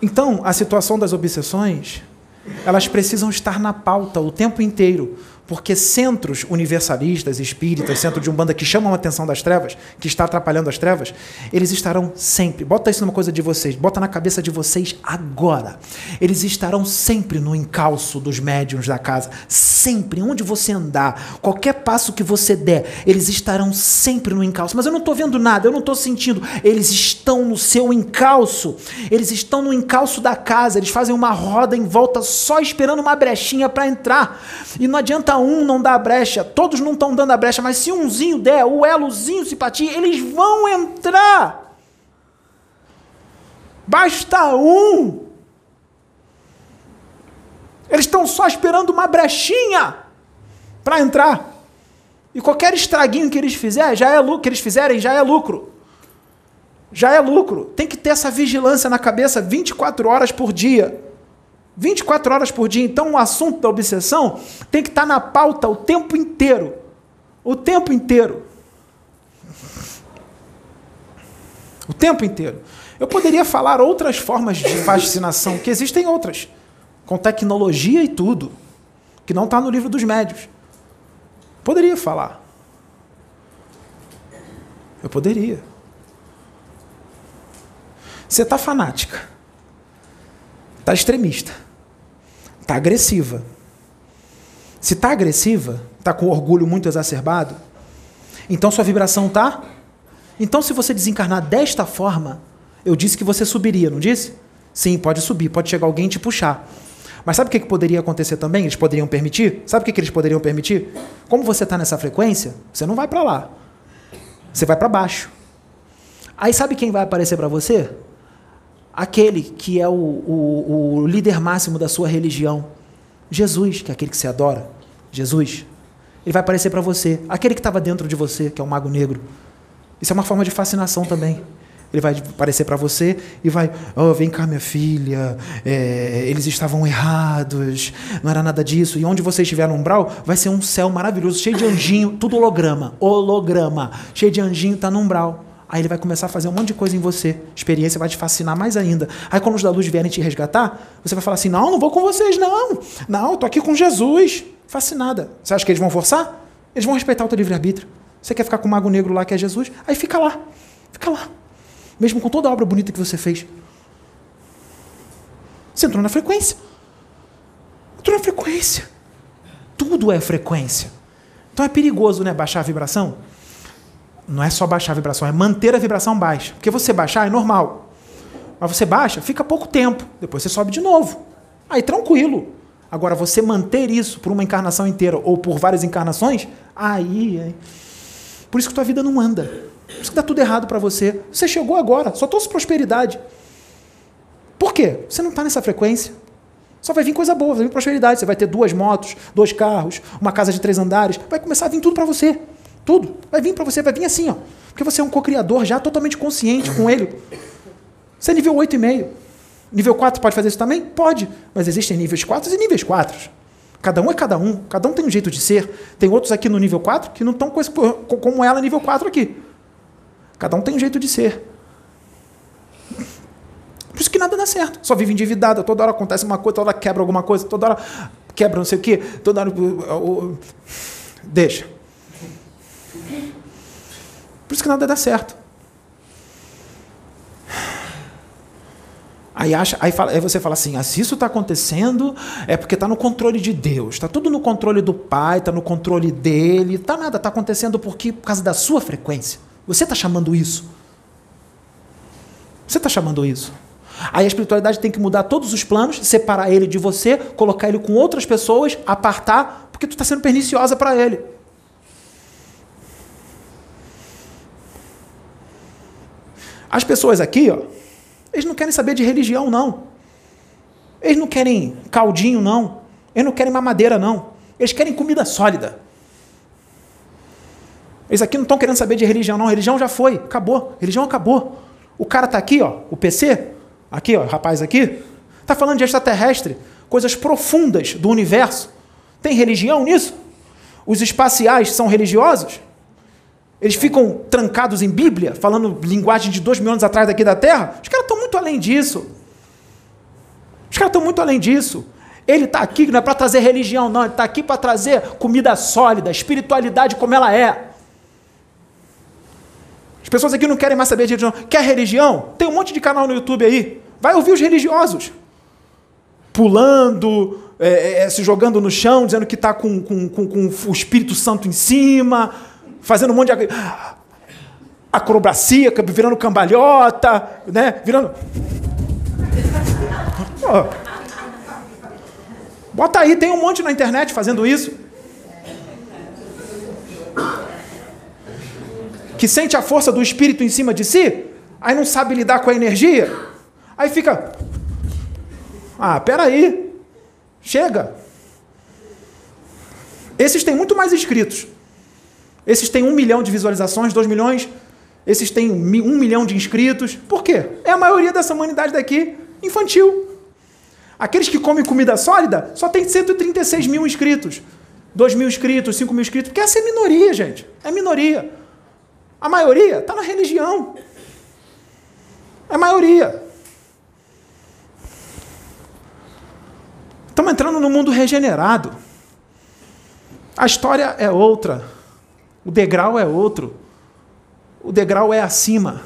Então, a situação das obsessões, elas precisam estar na pauta o tempo inteiro, porque centros universalistas, espíritas, centro de umbanda que chamam a atenção das trevas, que está atrapalhando as trevas, eles estarão sempre. Bota isso numa coisa de vocês, bota na cabeça de vocês agora. Eles estarão sempre no encalço dos médiums da casa, sempre onde você andar, qualquer passo que você der, eles estarão sempre no encalço. Mas eu não estou vendo nada, eu não estou sentindo. Eles estão no seu encalço. Eles estão no encalço da casa. Eles fazem uma roda em volta só esperando uma brechinha para entrar. E não adianta um não dá brecha, todos não estão dando a brecha, mas se umzinho der, o elozinho simpatia, eles vão entrar. Basta um. Eles estão só esperando uma brechinha para entrar. E qualquer estraguinho que eles fizerem, já é lucro, que eles fizerem, já é lucro. Já é lucro. Tem que ter essa vigilância na cabeça 24 horas por dia. 24 horas por dia. Então, o assunto da obsessão tem que estar na pauta o tempo inteiro. O tempo inteiro. O tempo inteiro. Eu poderia falar outras formas de fascinação, que existem outras, com tecnologia e tudo, que não está no livro dos médios. Poderia falar. Eu poderia. Você está fanática. Está extremista está agressiva. Se está agressiva, está com orgulho muito exacerbado, então sua vibração está. Então, se você desencarnar desta forma, eu disse que você subiria, não disse? Sim, pode subir, pode chegar alguém e te puxar. Mas sabe o que, que poderia acontecer também? Eles poderiam permitir? Sabe o que, que eles poderiam permitir? Como você está nessa frequência, você não vai para lá. Você vai para baixo. Aí sabe quem vai aparecer para você? Aquele que é o, o, o líder máximo da sua religião, Jesus, que é aquele que você adora, Jesus, ele vai aparecer para você, aquele que estava dentro de você, que é o mago negro. Isso é uma forma de fascinação também. Ele vai aparecer para você e vai, oh, vem cá, minha filha, é, eles estavam errados, não era nada disso. E onde você estiver no umbral, vai ser um céu maravilhoso, cheio de anjinho, tudo holograma, holograma, cheio de anjinho, tá no umbral. Aí ele vai começar a fazer um monte de coisa em você. A experiência vai te fascinar mais ainda. Aí quando os da luz vierem te resgatar, você vai falar assim: não, não vou com vocês, não. Não, tô aqui com Jesus. Fascinada. Você acha que eles vão forçar? Eles vão respeitar o teu livre-arbítrio. Você quer ficar com o mago negro lá que é Jesus? Aí fica lá. Fica lá. Mesmo com toda a obra bonita que você fez. Você entrou na frequência. Entrou na frequência. Tudo é frequência. Então é perigoso, né? Baixar a vibração não é só baixar a vibração, é manter a vibração baixa. Porque você baixar é normal. Mas você baixa, fica pouco tempo. Depois você sobe de novo. Aí tranquilo. Agora, você manter isso por uma encarnação inteira ou por várias encarnações, aí. aí. Por isso que tua vida não anda. Por isso que dá tudo errado para você. Você chegou agora, só trouxe prosperidade. Por quê? Você não está nessa frequência. Só vai vir coisa boa, vai vir prosperidade. Você vai ter duas motos, dois carros, uma casa de três andares. Vai começar a vir tudo para você. Tudo. Vai vir para você, vai vir assim, ó. Porque você é um co-criador já totalmente consciente com ele. Você é nível 8,5. Nível 4 pode fazer isso também? Pode. Mas existem níveis 4 e níveis 4. Cada um é cada um. Cada um tem um jeito de ser. Tem outros aqui no nível 4 que não estão como ela nível 4 aqui. Cada um tem um jeito de ser. Por isso que nada dá certo. Só vive endividada. Toda hora acontece uma coisa, toda hora quebra alguma coisa, toda hora quebra não sei o quê. Toda hora. Deixa. Por isso que nada dá certo. Aí, acha, aí, fala, aí, você fala assim: ah, se isso está acontecendo, é porque está no controle de Deus. Está tudo no controle do Pai, está no controle dele. Está nada, está acontecendo porque, por causa da sua frequência. Você está chamando isso. Você está chamando isso. Aí a espiritualidade tem que mudar todos os planos, separar ele de você, colocar ele com outras pessoas, apartar, porque tu está sendo perniciosa para ele. As pessoas aqui, ó, eles não querem saber de religião, não. Eles não querem caldinho, não. Eles não querem mamadeira, não. Eles querem comida sólida. Eles aqui não estão querendo saber de religião, não. Religião já foi, acabou. Religião acabou. O cara está aqui, ó, o PC, Aqui, ó, rapaz aqui, está falando de extraterrestre, coisas profundas do universo. Tem religião nisso? Os espaciais são religiosos? Eles ficam trancados em Bíblia, falando linguagem de dois mil anos atrás daqui da Terra? Os caras estão muito além disso. Os caras estão muito além disso. Ele está aqui não é para trazer religião, não. Ele está aqui para trazer comida sólida, espiritualidade como ela é. As pessoas aqui não querem mais saber de religião. Quer religião? Tem um monte de canal no YouTube aí. Vai ouvir os religiosos. Pulando, é, é, é se jogando no chão, dizendo que está com, com, com, com, o Espírito Santo em cima, fazendo um monte de acrobacia, virando cambalhota, né? Virando. Bota aí, tem um monte na internet fazendo isso. Que sente a força do espírito em cima de si, aí não sabe lidar com a energia, aí fica. Ah, peraí. Chega. Esses têm muito mais inscritos. Esses têm um milhão de visualizações, dois milhões. Esses têm um milhão de inscritos. Por quê? É a maioria dessa humanidade daqui infantil. Aqueles que comem comida sólida só tem 136 mil inscritos. 2 mil inscritos, 5 mil inscritos, porque essa é minoria, gente. É minoria. A maioria está na religião. É maioria. Estamos entrando no mundo regenerado. A história é outra. O degrau é outro. O degrau é acima.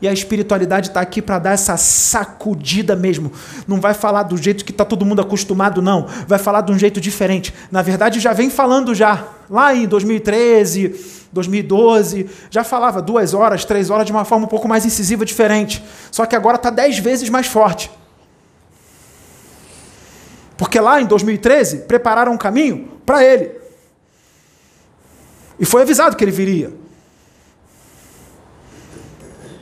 E a espiritualidade está aqui para dar essa sacudida mesmo. Não vai falar do jeito que está todo mundo acostumado, não. Vai falar de um jeito diferente. Na verdade, já vem falando já. Lá em 2013, 2012, já falava duas horas, três horas de uma forma um pouco mais incisiva, diferente. Só que agora está dez vezes mais forte. Porque lá em 2013, prepararam um caminho para ele. E foi avisado que ele viria.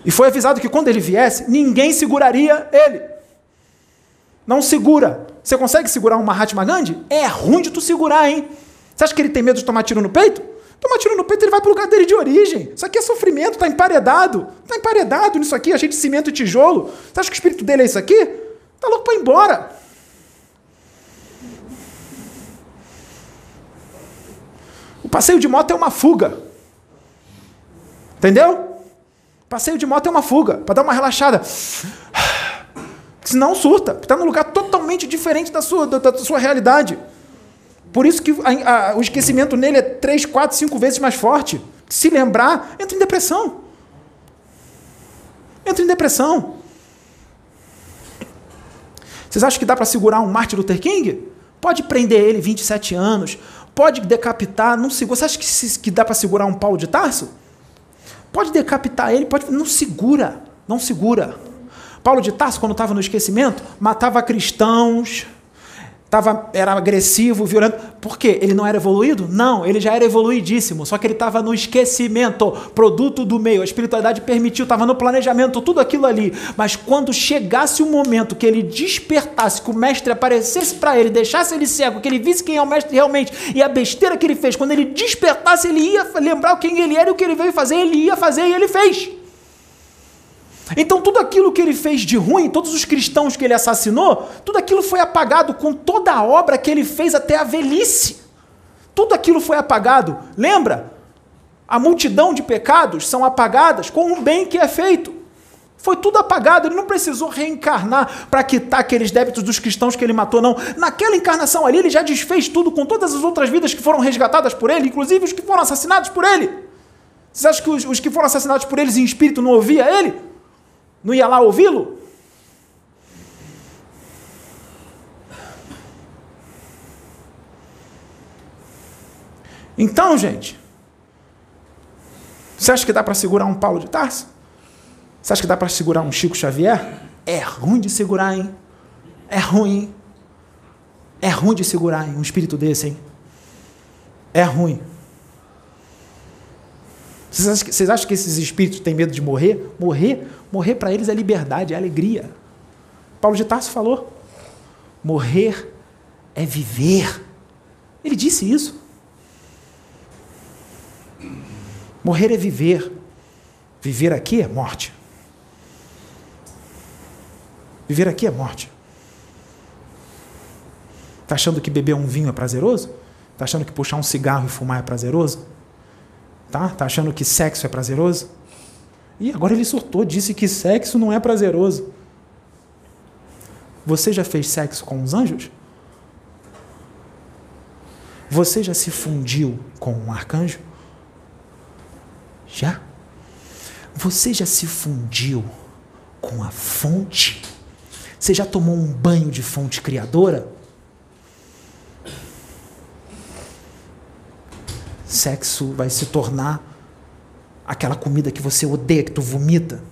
E foi avisado que quando ele viesse, ninguém seguraria ele. Não segura. Você consegue segurar um Mahatma Gandhi? É ruim de tu segurar, hein? Você acha que ele tem medo de tomar tiro no peito? Toma tiro no peito, ele vai para o lugar dele de origem. Isso aqui é sofrimento, está emparedado. Está emparedado nisso aqui, a gente cimento e tijolo. Você acha que o espírito dele é isso aqui? Está louco para ir embora. Passeio de moto é uma fuga. Entendeu? Passeio de moto é uma fuga, para dar uma relaxada. Senão surta, está num lugar totalmente diferente da sua, da, da sua realidade. Por isso que a, a, o esquecimento nele é três, quatro, cinco vezes mais forte. Se lembrar, entra em depressão. Entra em depressão. Vocês acham que dá para segurar um Martin Luther King? Pode prender ele 27 anos, pode decapitar, não segura. Você acha que, que dá para segurar um Paulo de Tarso? Pode decapitar ele, pode. Não segura. Não segura. Paulo de Tarso, quando estava no esquecimento, matava cristãos, tava, era agressivo, violento. Por quê? Ele não era evoluído? Não, ele já era evoluidíssimo, só que ele estava no esquecimento, produto do meio. A espiritualidade permitiu, estava no planejamento, tudo aquilo ali. Mas quando chegasse o momento que ele despertasse, que o mestre aparecesse para ele, deixasse ele cego, que ele visse quem é o mestre realmente e a besteira que ele fez, quando ele despertasse, ele ia lembrar quem ele era e o que ele veio fazer, ele ia fazer e ele fez. Então, tudo aquilo que ele fez de ruim, todos os cristãos que ele assassinou, tudo aquilo foi apagado com toda a obra que ele fez até a velhice. Tudo aquilo foi apagado. Lembra? A multidão de pecados são apagadas com o bem que é feito. Foi tudo apagado, ele não precisou reencarnar para quitar aqueles débitos dos cristãos que ele matou, não. Naquela encarnação ali, ele já desfez tudo com todas as outras vidas que foram resgatadas por ele, inclusive os que foram assassinados por ele. Vocês acham que os, os que foram assassinados por eles em espírito não ouvia ele? Não ia lá ouvi-lo? Então, gente, você acha que dá para segurar um Paulo de Tarso? Você acha que dá para segurar um Chico Xavier? É ruim de segurar, hein? É ruim. É ruim de segurar hein? um espírito desse, hein? É ruim. Vocês acham, que, vocês acham que esses espíritos têm medo de morrer? Morrer, morrer para eles é liberdade, é alegria. Paulo de Tarso falou: morrer é viver. Ele disse isso. Morrer é viver. Viver aqui é morte. Viver aqui é morte. Está achando que beber um vinho é prazeroso? Está achando que puxar um cigarro e fumar é prazeroso? Tá? Tá achando que sexo é prazeroso? E agora ele surtou, disse que sexo não é prazeroso. Você já fez sexo com os anjos? Você já se fundiu com um arcanjo? Já? Você já se fundiu com a fonte? Você já tomou um banho de fonte criadora? Sexo vai se tornar aquela comida que você odeia, que tu vomita.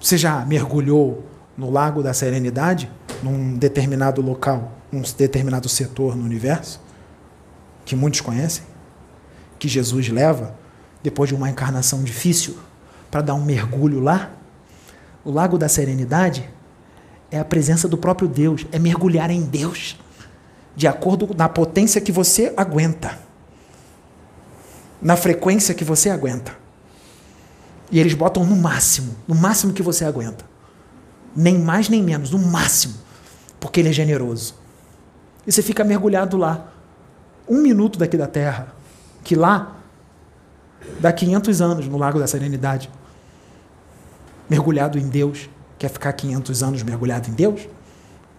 Você já mergulhou no Lago da Serenidade, num determinado local, num determinado setor no universo, que muitos conhecem, que Jesus leva depois de uma encarnação difícil para dar um mergulho lá? O Lago da Serenidade é a presença do próprio Deus, é mergulhar em Deus, de acordo na potência que você aguenta, na frequência que você aguenta. E eles botam no máximo, no máximo que você aguenta. Nem mais nem menos, no máximo. Porque ele é generoso. E você fica mergulhado lá. Um minuto daqui da terra. Que lá, dá 500 anos no Lago da Serenidade. Mergulhado em Deus. Quer ficar 500 anos mergulhado em Deus?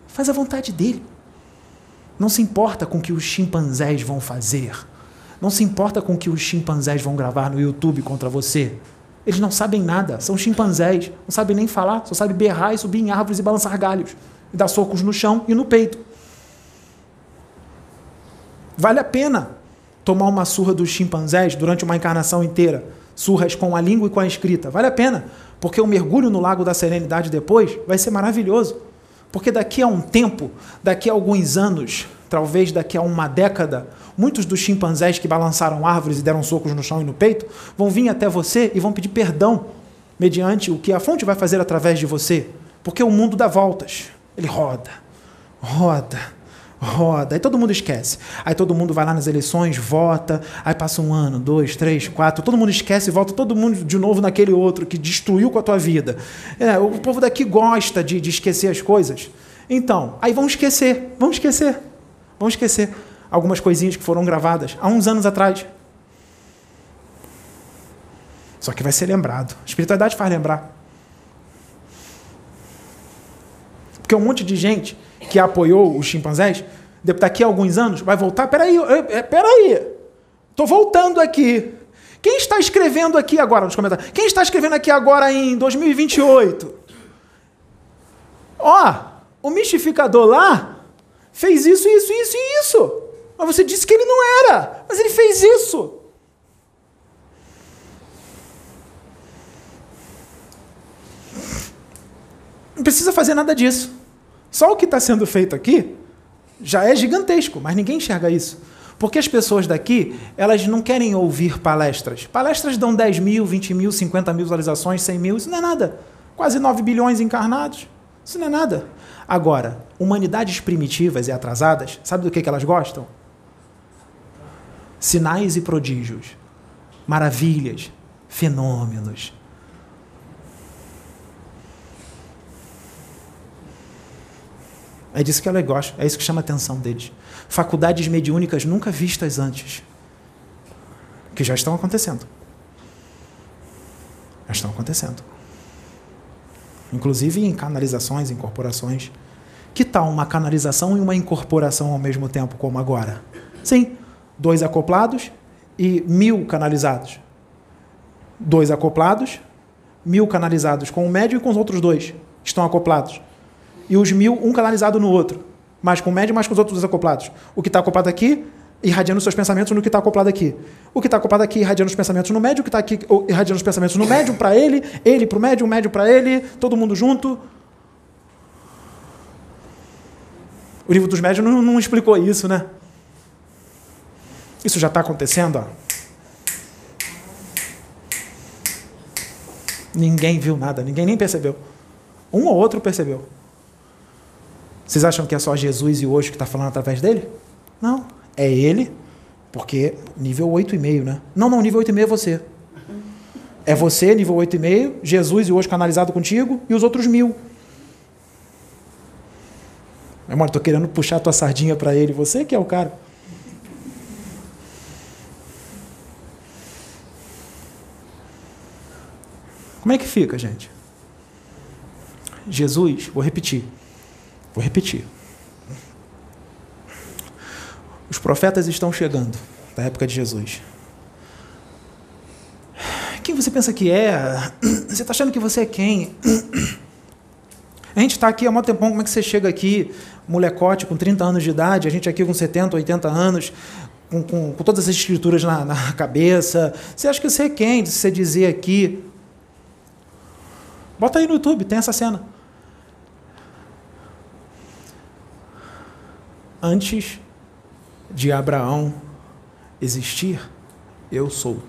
Faz a vontade dele. Não se importa com o que os chimpanzés vão fazer. Não se importa com o que os chimpanzés vão gravar no YouTube contra você. Eles não sabem nada, são chimpanzés, não sabem nem falar, só sabem berrar e subir em árvores e balançar galhos, e dar socos no chão e no peito. Vale a pena tomar uma surra dos chimpanzés durante uma encarnação inteira, surras com a língua e com a escrita. Vale a pena, porque o mergulho no Lago da Serenidade depois vai ser maravilhoso. Porque daqui a um tempo, daqui a alguns anos, talvez daqui a uma década, muitos dos chimpanzés que balançaram árvores e deram socos no chão e no peito vão vir até você e vão pedir perdão mediante o que a fonte vai fazer através de você. Porque o mundo dá voltas. Ele roda, roda, roda. Aí todo mundo esquece. Aí todo mundo vai lá nas eleições, vota. Aí passa um ano, dois, três, quatro. Todo mundo esquece e volta todo mundo de novo naquele outro que destruiu com a tua vida. É, o povo daqui gosta de, de esquecer as coisas. Então, aí vão esquecer, vão esquecer, vão esquecer algumas coisinhas que foram gravadas há uns anos atrás. Só que vai ser lembrado. A espiritualidade faz lembrar. Porque um monte de gente que apoiou os chimpanzés, daqui a alguns anos, vai voltar. Peraí, é, peraí. Estou voltando aqui. Quem está escrevendo aqui agora nos comentários? Quem está escrevendo aqui agora em 2028? Ó, o mistificador lá fez isso, isso, isso e isso. Mas você disse que ele não era. Mas ele fez isso. Não precisa fazer nada disso. Só o que está sendo feito aqui já é gigantesco, mas ninguém enxerga isso. Porque as pessoas daqui, elas não querem ouvir palestras. Palestras dão 10 mil, 20 mil, 50 mil visualizações, 100 mil, isso não é nada. Quase 9 bilhões encarnados, isso não é nada. Agora, humanidades primitivas e atrasadas, sabe do que, que elas gostam? sinais e prodígios, maravilhas, fenômenos. É disso que ela gosta, é isso que chama a atenção deles. Faculdades mediúnicas nunca vistas antes, que já estão acontecendo. Já estão acontecendo. Inclusive em canalizações, incorporações. Que tal uma canalização e uma incorporação ao mesmo tempo, como agora? Sim, dois acoplados e mil canalizados. Dois acoplados, mil canalizados com o médio e com os outros dois que estão acoplados. E os mil, um canalizado no outro. Mais com o médio, mais com os outros dois acoplados. O que está acoplado aqui, irradiando seus pensamentos no que está acoplado aqui. O que está acoplado aqui, irradiando os pensamentos no médio, o que está aqui, irradiando os pensamentos no médio para ele, ele para o médio, o médio para ele, todo mundo junto. O livro dos médios não, não explicou isso, né? Isso já está acontecendo? Ó. Ninguém viu nada, ninguém nem percebeu. Um ou outro percebeu. Vocês acham que é só Jesus e hoje que está falando através dele? Não. É ele, porque nível 8,5, né? Não, não, nível 8,5 é você. É você, nível 8,5, Jesus e hoje canalizado contigo, e os outros mil. Meu irmão, estou querendo puxar a tua sardinha para ele. Você que é o cara. Como é que fica, gente? Jesus, vou repetir. Vou repetir. Os profetas estão chegando da época de Jesus. Quem você pensa que é? Você está achando que você é quem? A gente está aqui há muito tempão, como é que você chega aqui, molecote, com 30 anos de idade, a gente aqui com 70, 80 anos, com, com, com todas as escrituras na, na, cabeça. Você acha que você é quem de você dizer aqui? Bota aí no YouTube, tem essa cena. Antes de Abraão existir, eu sou.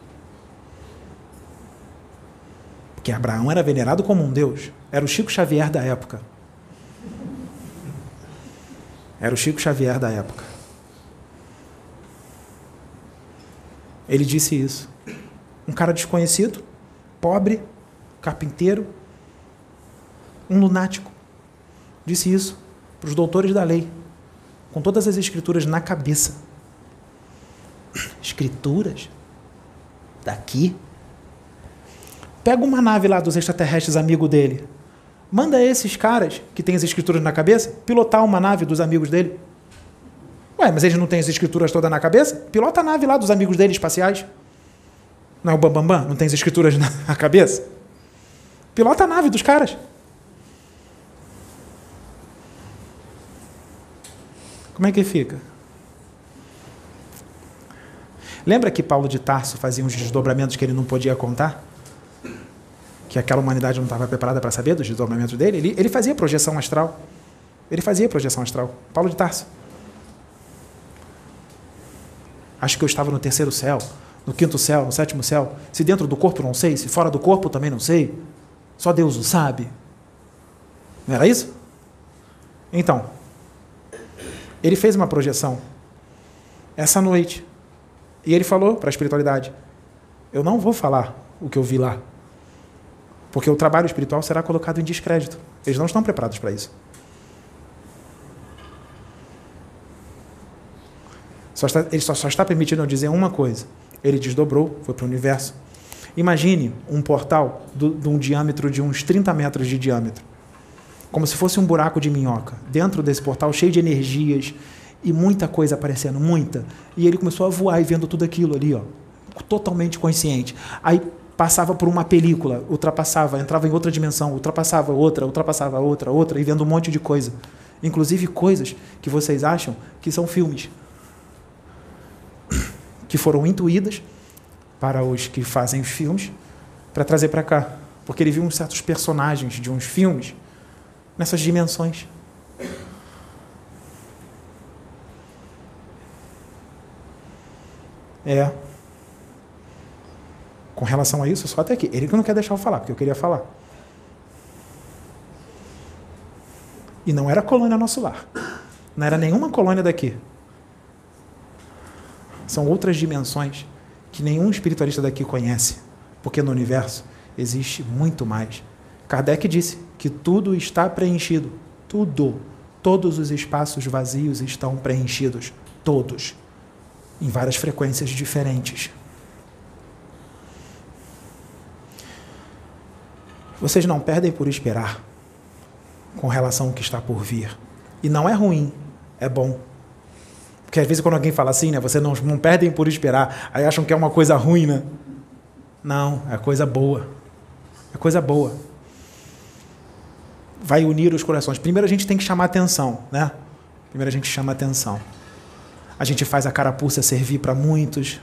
Porque Abraão era venerado como um Deus. Era o Chico Xavier da época. Era o Chico Xavier da época. Ele disse isso. Um cara desconhecido, pobre, carpinteiro, um lunático. Disse isso para os doutores da lei com todas as escrituras na cabeça. Escrituras? Daqui? Pega uma nave lá dos extraterrestres amigo dele. Manda esses caras que têm as escrituras na cabeça pilotar uma nave dos amigos dele. Ué, mas eles não têm as escrituras todas na cabeça? Pilota a nave lá dos amigos dele espaciais. Não é o Bambambam? Bam, bam? Não tem as escrituras na cabeça? Pilota a nave dos caras. Como é que fica? Lembra que Paulo de Tarso fazia uns desdobramentos que ele não podia contar? Que aquela humanidade não estava preparada para saber dos desdobramentos dele? Ele, ele fazia projeção astral. Ele fazia projeção astral. Paulo de Tarso. Acho que eu estava no terceiro céu, no quinto céu, no sétimo céu. Se dentro do corpo não sei, se fora do corpo também não sei. Só Deus o sabe. Não era isso? Então, ele fez uma projeção essa noite. E ele falou para a espiritualidade: Eu não vou falar o que eu vi lá. Porque o trabalho espiritual será colocado em descrédito. Eles não estão preparados para isso. Só está, ele só, só está permitindo eu dizer uma coisa. Ele desdobrou, foi para o universo. Imagine um portal de um diâmetro de uns 30 metros de diâmetro como se fosse um buraco de minhoca, dentro desse portal cheio de energias e muita coisa aparecendo, muita. E ele começou a voar e vendo tudo aquilo ali, ó, totalmente consciente. Aí passava por uma película, ultrapassava, entrava em outra dimensão, ultrapassava outra, ultrapassava outra, outra, e vendo um monte de coisa. Inclusive coisas que vocês acham que são filmes. Que foram intuídas para os que fazem filmes para trazer para cá. Porque ele viu uns certos personagens de uns filmes nessas dimensões. É. Com relação a isso, só até aqui. Ele que não quer deixar eu falar, porque eu queria falar. E não era colônia nosso lar. Não era nenhuma colônia daqui. São outras dimensões que nenhum espiritualista daqui conhece. Porque no universo existe muito mais. Kardec disse que tudo está preenchido. Tudo. Todos os espaços vazios estão preenchidos. Todos. Em várias frequências diferentes. Vocês não perdem por esperar com relação ao que está por vir. E não é ruim, é bom. Porque às vezes quando alguém fala assim, né, vocês não, não perdem por esperar, aí acham que é uma coisa ruim, né? Não, é coisa boa. É coisa boa vai unir os corações. Primeiro a gente tem que chamar atenção, né? Primeiro a gente chama atenção. A gente faz a carapuça servir para muitos,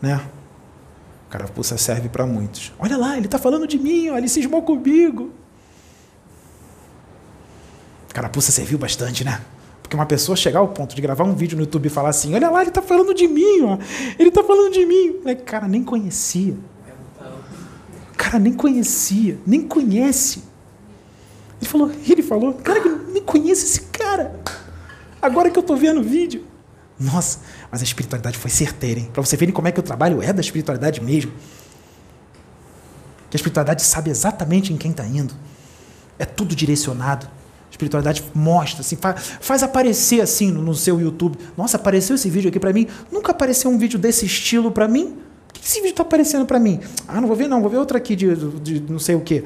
né? A carapuça serve para muitos. Olha lá, ele está falando de mim, ó, ele cismou comigo. A carapuça serviu bastante, né? Porque uma pessoa chegar ao ponto de gravar um vídeo no YouTube e falar assim: Olha lá, ele está falando de mim, ó. ele está falando de mim. O cara nem conhecia. Cara nem conhecia, nem conhece. Ele falou, ele falou, cara, que nem conheço esse cara. Agora que eu estou vendo o vídeo. Nossa, mas a espiritualidade foi certeira, hein? Para você verem como é que o trabalho é da espiritualidade mesmo. Que a espiritualidade sabe exatamente em quem está indo. É tudo direcionado. A espiritualidade mostra, assim, faz, faz aparecer assim no, no, seu YouTube. Nossa, apareceu esse vídeo aqui para mim. Nunca apareceu um vídeo desse estilo para mim. Por que esse vídeo está aparecendo para mim? Ah, não vou ver não, vou ver outro aqui de, de, de não sei o quê.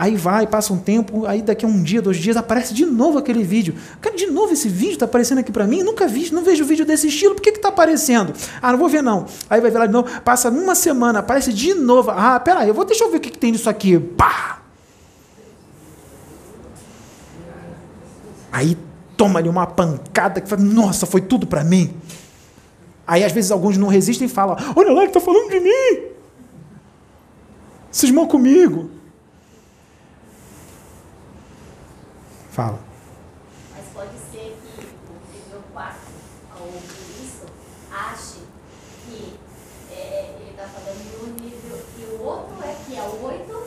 Aí vai, passa um tempo, aí daqui a um dia, dois dias, aparece de novo aquele vídeo. Cara, de novo esse vídeo está aparecendo aqui para mim? Nunca vi, não vejo vídeo desse estilo, por que está aparecendo? Ah, não vou ver não. Aí vai ver lá de novo, passa uma semana, aparece de novo. Ah, peraí, eu vou, deixa eu ver o que, que tem nisso aqui. Pá! Aí toma-lhe uma pancada que fala, nossa, foi tudo para mim. Aí às vezes alguns não resistem e falam, olha lá, ele está falando de mim. Cismou comigo. Fala. Mas pode ser que o nível 4, ao ouvir isso, ache que é, ele está falando de um nível que o outro é que é o 8,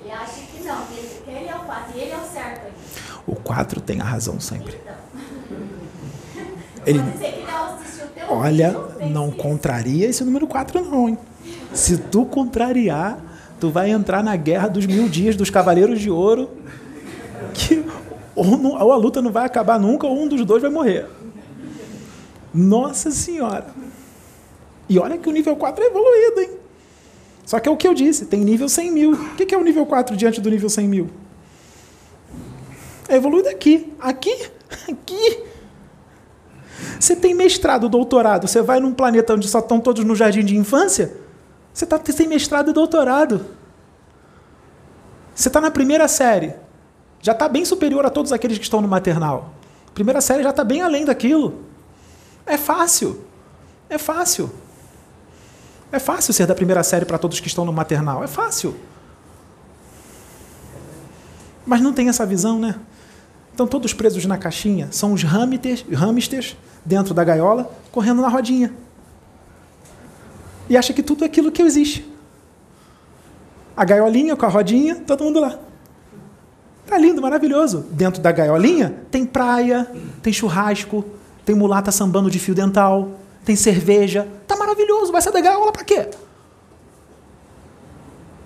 ele acha que não, que ele, que ele é o 4 e ele é o certo aí. O 4 tem a razão sempre. Então. Ele, Pode ser que ele assistiu o teu olha, vídeo, não fez contraria esse número 4 não, hein? Se tu contrariar, tu vai entrar na guerra dos mil dias dos Cavaleiros de Ouro, ou, não- ou a luta não vai acabar nunca, ou um dos dois vai morrer. Nossa Senhora! E olha que o nível 4 é evoluído, hein? Só que é o que eu disse, tem nível 100 mil. O que é o nível 4 diante do nível 100 mil? É evoluído aqui, aqui, aqui. Você tem mestrado, doutorado, você vai num planeta onde só estão todos no jardim de infância, você tá, tem mestrado e doutorado. Você está na primeira série, já está bem superior a todos aqueles que estão no maternal. Primeira série já está bem além daquilo. É fácil. É fácil. É fácil ser da primeira série para todos que estão no maternal. É fácil. Mas não tem essa visão, né? Estão todos presos na caixinha. São os hamsters, hamsters dentro da gaiola, correndo na rodinha. E acha que tudo é aquilo que existe. A gaiolinha com a rodinha, todo mundo lá. Tá lindo, maravilhoso. Dentro da gaiolinha tem praia, tem churrasco, tem mulata sambando de fio dental, tem cerveja. Tá maravilhoso. Vai sair da gaiola pra quê?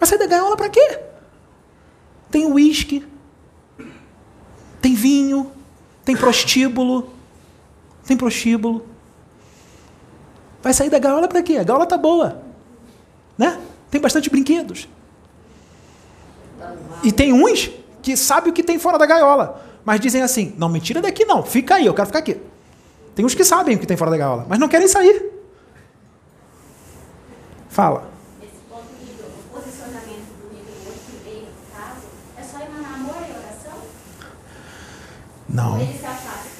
Vai sair da gaiola pra quê? Tem uísque, tem vinho, tem prostíbulo, tem prostíbulo. Vai sair da gaiola para quê? A gaiola tá boa, né? Tem bastante brinquedos. E tem uns que sabem o que tem fora da gaiola, mas dizem assim: não, me tira daqui não, fica aí, eu quero ficar aqui. Tem uns que sabem o que tem fora da gaiola, mas não querem sair. Fala. Esse ponto nível, o posicionamento do nível 8,5 no caso, é e? Não. Ele se afasta?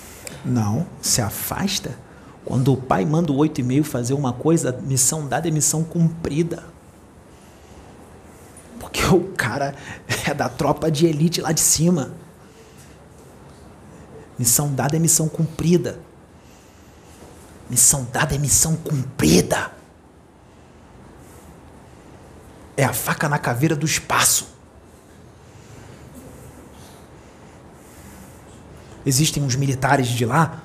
Não, se afasta. Quando o pai manda o oito e meio fazer uma coisa, missão dada é missão cumprida. Porque o cara é da tropa de elite lá de cima. Missão dada é missão cumprida. Missão dada é missão cumprida. É a faca na caveira do espaço. Existem uns militares de lá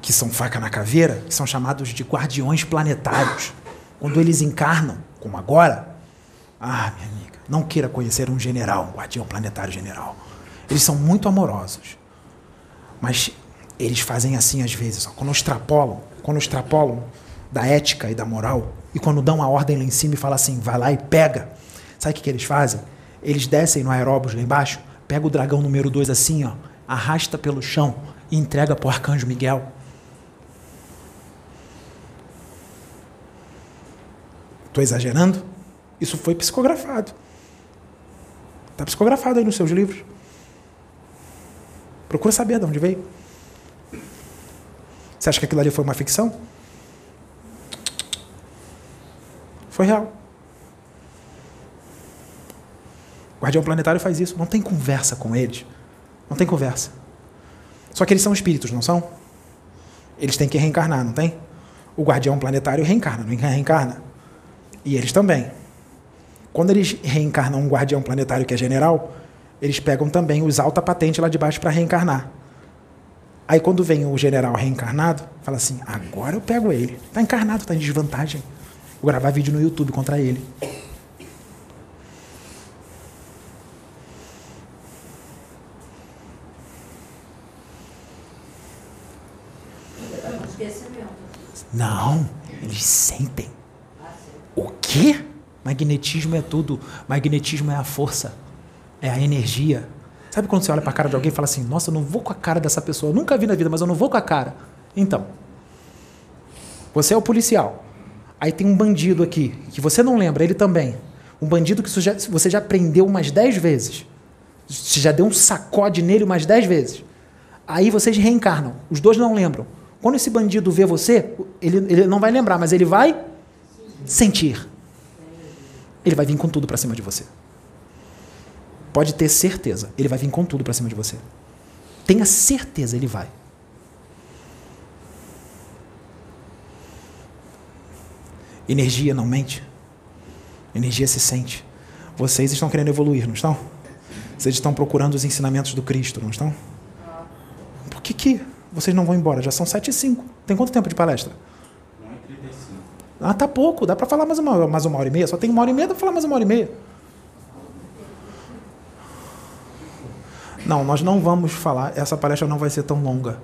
que são faca na caveira, que são chamados de guardiões planetários. Quando eles encarnam, como agora, ah, minha amiga, não queira conhecer um general, um guardião planetário general. Eles são muito amorosos. Mas eles fazem assim às vezes, ó, quando extrapolam, quando extrapolam da ética e da moral, e quando dão a ordem lá em cima e falam assim, vai lá e pega. Sabe o que, que eles fazem? Eles descem no aeróbus lá embaixo, pega o dragão número 2 assim, ó, arrasta pelo chão e entrega para o arcanjo Miguel. Estou exagerando? Isso foi psicografado. Está psicografado aí nos seus livros. Procura saber de onde veio. Você acha que aquilo ali foi uma ficção? Foi real. O Guardião Planetário faz isso. Não tem conversa com eles. Não tem conversa. Só que eles são espíritos, não são? Eles têm que reencarnar, não tem? O Guardião Planetário reencarna, não reencarna? E eles também. Quando eles reencarnam um guardião planetário que é general, eles pegam também os alta patente lá de baixo para reencarnar. Aí quando vem o general reencarnado, fala assim: agora eu pego ele. Tá encarnado, tá em desvantagem. Vou gravar vídeo no YouTube contra ele. Não, eles sentem. Ah, o quê? Magnetismo é tudo. Magnetismo é a força, é a energia. Sabe quando você olha para a cara de alguém e fala assim: Nossa, eu não vou com a cara dessa pessoa. Eu nunca vi na vida, mas eu não vou com a cara. Então, você é o policial. Aí tem um bandido aqui, que você não lembra, ele também. Um bandido que você já prendeu umas 10 vezes. Você já deu um sacode nele umas 10 vezes. Aí vocês reencarnam. Os dois não lembram. Quando esse bandido vê você, ele, ele não vai lembrar, mas ele vai sentir. Ele vai vir com tudo para cima de você. Pode ter certeza, ele vai vir com tudo para cima de você. Tenha certeza, ele vai. Energia não mente. Energia se sente. Vocês estão querendo evoluir, não estão? Vocês estão procurando os ensinamentos do Cristo, não estão? Por que, que vocês não vão embora? Já são 7 e 5. Tem quanto tempo de palestra? Ah, tá pouco. Dá para falar mais uma, mais uma hora e meia. Só tem uma hora e meia, dá para falar mais uma hora e meia. Não, nós não vamos falar. Essa palestra não vai ser tão longa.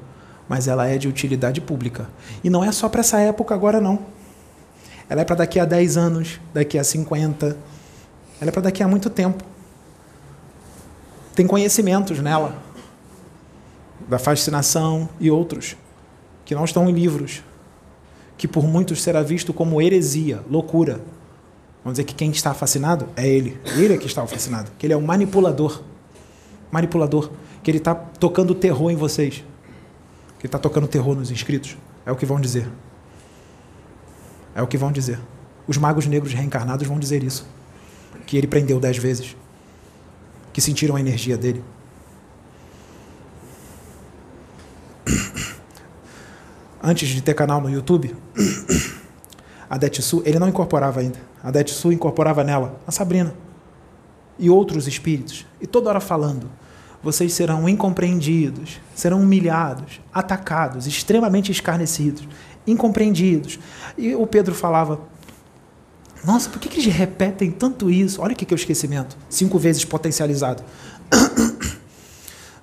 Mas ela é de utilidade pública. E não é só para essa época agora, não. Ela é para daqui a 10 anos, daqui a 50. Ela é para daqui a muito tempo. Tem conhecimentos nela da fascinação e outros, que não estão em livros, que por muitos será visto como heresia, loucura. Vamos dizer que quem está fascinado é ele. Ele é que está fascinado. Que ele é o manipulador. Manipulador. Que ele está tocando terror em vocês. Que ele está tocando terror nos inscritos. É o que vão dizer. É o que vão dizer. Os magos negros reencarnados vão dizer isso. Que ele prendeu dez vezes. Que sentiram a energia dele. Antes de ter canal no YouTube, a Detsu, ele não incorporava ainda. A Detsu incorporava nela a Sabrina e outros espíritos. E toda hora falando: vocês serão incompreendidos, serão humilhados, atacados, extremamente escarnecidos, incompreendidos. E o Pedro falava: Nossa, por que, que eles repetem tanto isso? Olha o que, que é o esquecimento cinco vezes potencializado.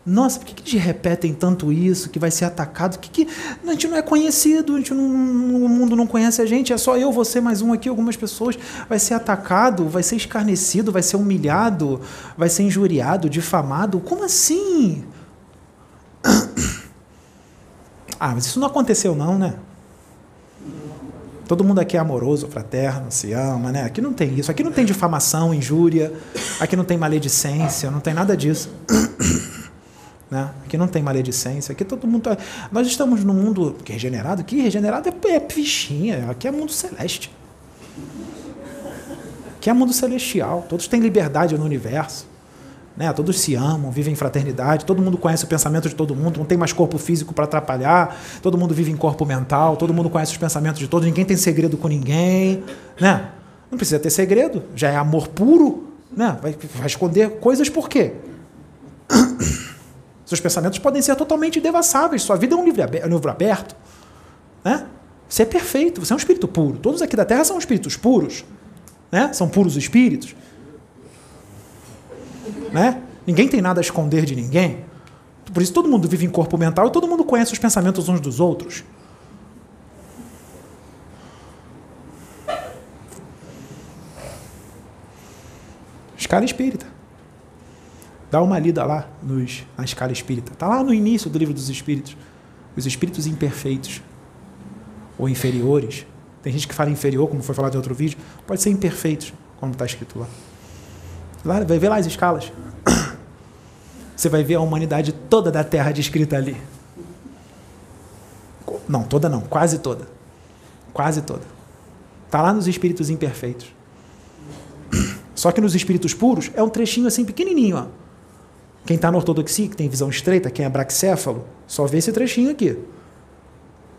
Nossa, por que, que eles repetem tanto isso, que vai ser atacado? Que, que a gente não é conhecido, a gente não, o mundo não conhece a gente, é só eu, você, mais um aqui, algumas pessoas. Vai ser atacado, vai ser escarnecido, vai ser humilhado, vai ser injuriado, difamado. Como assim? Ah, mas isso não aconteceu não, né? Todo mundo aqui é amoroso, fraterno, se ama, né? Aqui não tem isso. Aqui não tem difamação, injúria. Aqui não tem maledicência, não tem nada disso. Né? Aqui não tem maledicência, aqui todo mundo. Tá... Nós estamos num mundo é regenerado, que regenerado é, é fichinha, aqui é mundo celeste. Aqui é mundo celestial, todos têm liberdade no universo. Né? Todos se amam, vivem em fraternidade, todo mundo conhece o pensamento de todo mundo, não tem mais corpo físico para atrapalhar, todo mundo vive em corpo mental, todo mundo conhece os pensamentos de todos, ninguém tem segredo com ninguém. Né? Não precisa ter segredo, já é amor puro. Né? Vai, vai esconder coisas por quê? Seus pensamentos podem ser totalmente devassáveis. Sua vida é um livro aberto. Né? Você é perfeito, você é um espírito puro. Todos aqui da Terra são espíritos puros. Né? São puros espíritos. Né? Ninguém tem nada a esconder de ninguém. Por isso todo mundo vive em corpo mental e todo mundo conhece os pensamentos uns dos outros. Escala espírita. Dá uma lida lá nos, na escala espírita. Está lá no início do livro dos espíritos. Os espíritos imperfeitos ou inferiores. Tem gente que fala inferior, como foi falado em outro vídeo. Pode ser imperfeitos, como está escrito lá. lá. Vai ver lá as escalas. Você vai ver a humanidade toda da Terra descrita ali. Não, toda não, quase toda. Quase toda. Está lá nos espíritos imperfeitos. Só que nos espíritos puros é um trechinho assim pequenininho, ó. Quem está na ortodoxia, que tem visão estreita, quem é braxéfalo, só vê esse trechinho aqui.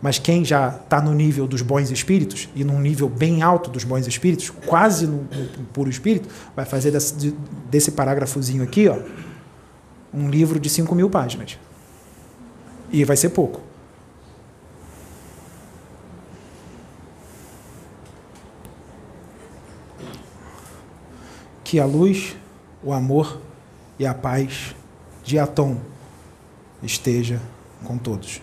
Mas quem já está no nível dos bons espíritos, e num nível bem alto dos bons espíritos, quase no, no puro espírito, vai fazer desse, desse parágrafozinho aqui, ó, um livro de 5 mil páginas. E vai ser pouco. Que a luz, o amor e a paz de Atom esteja com todos.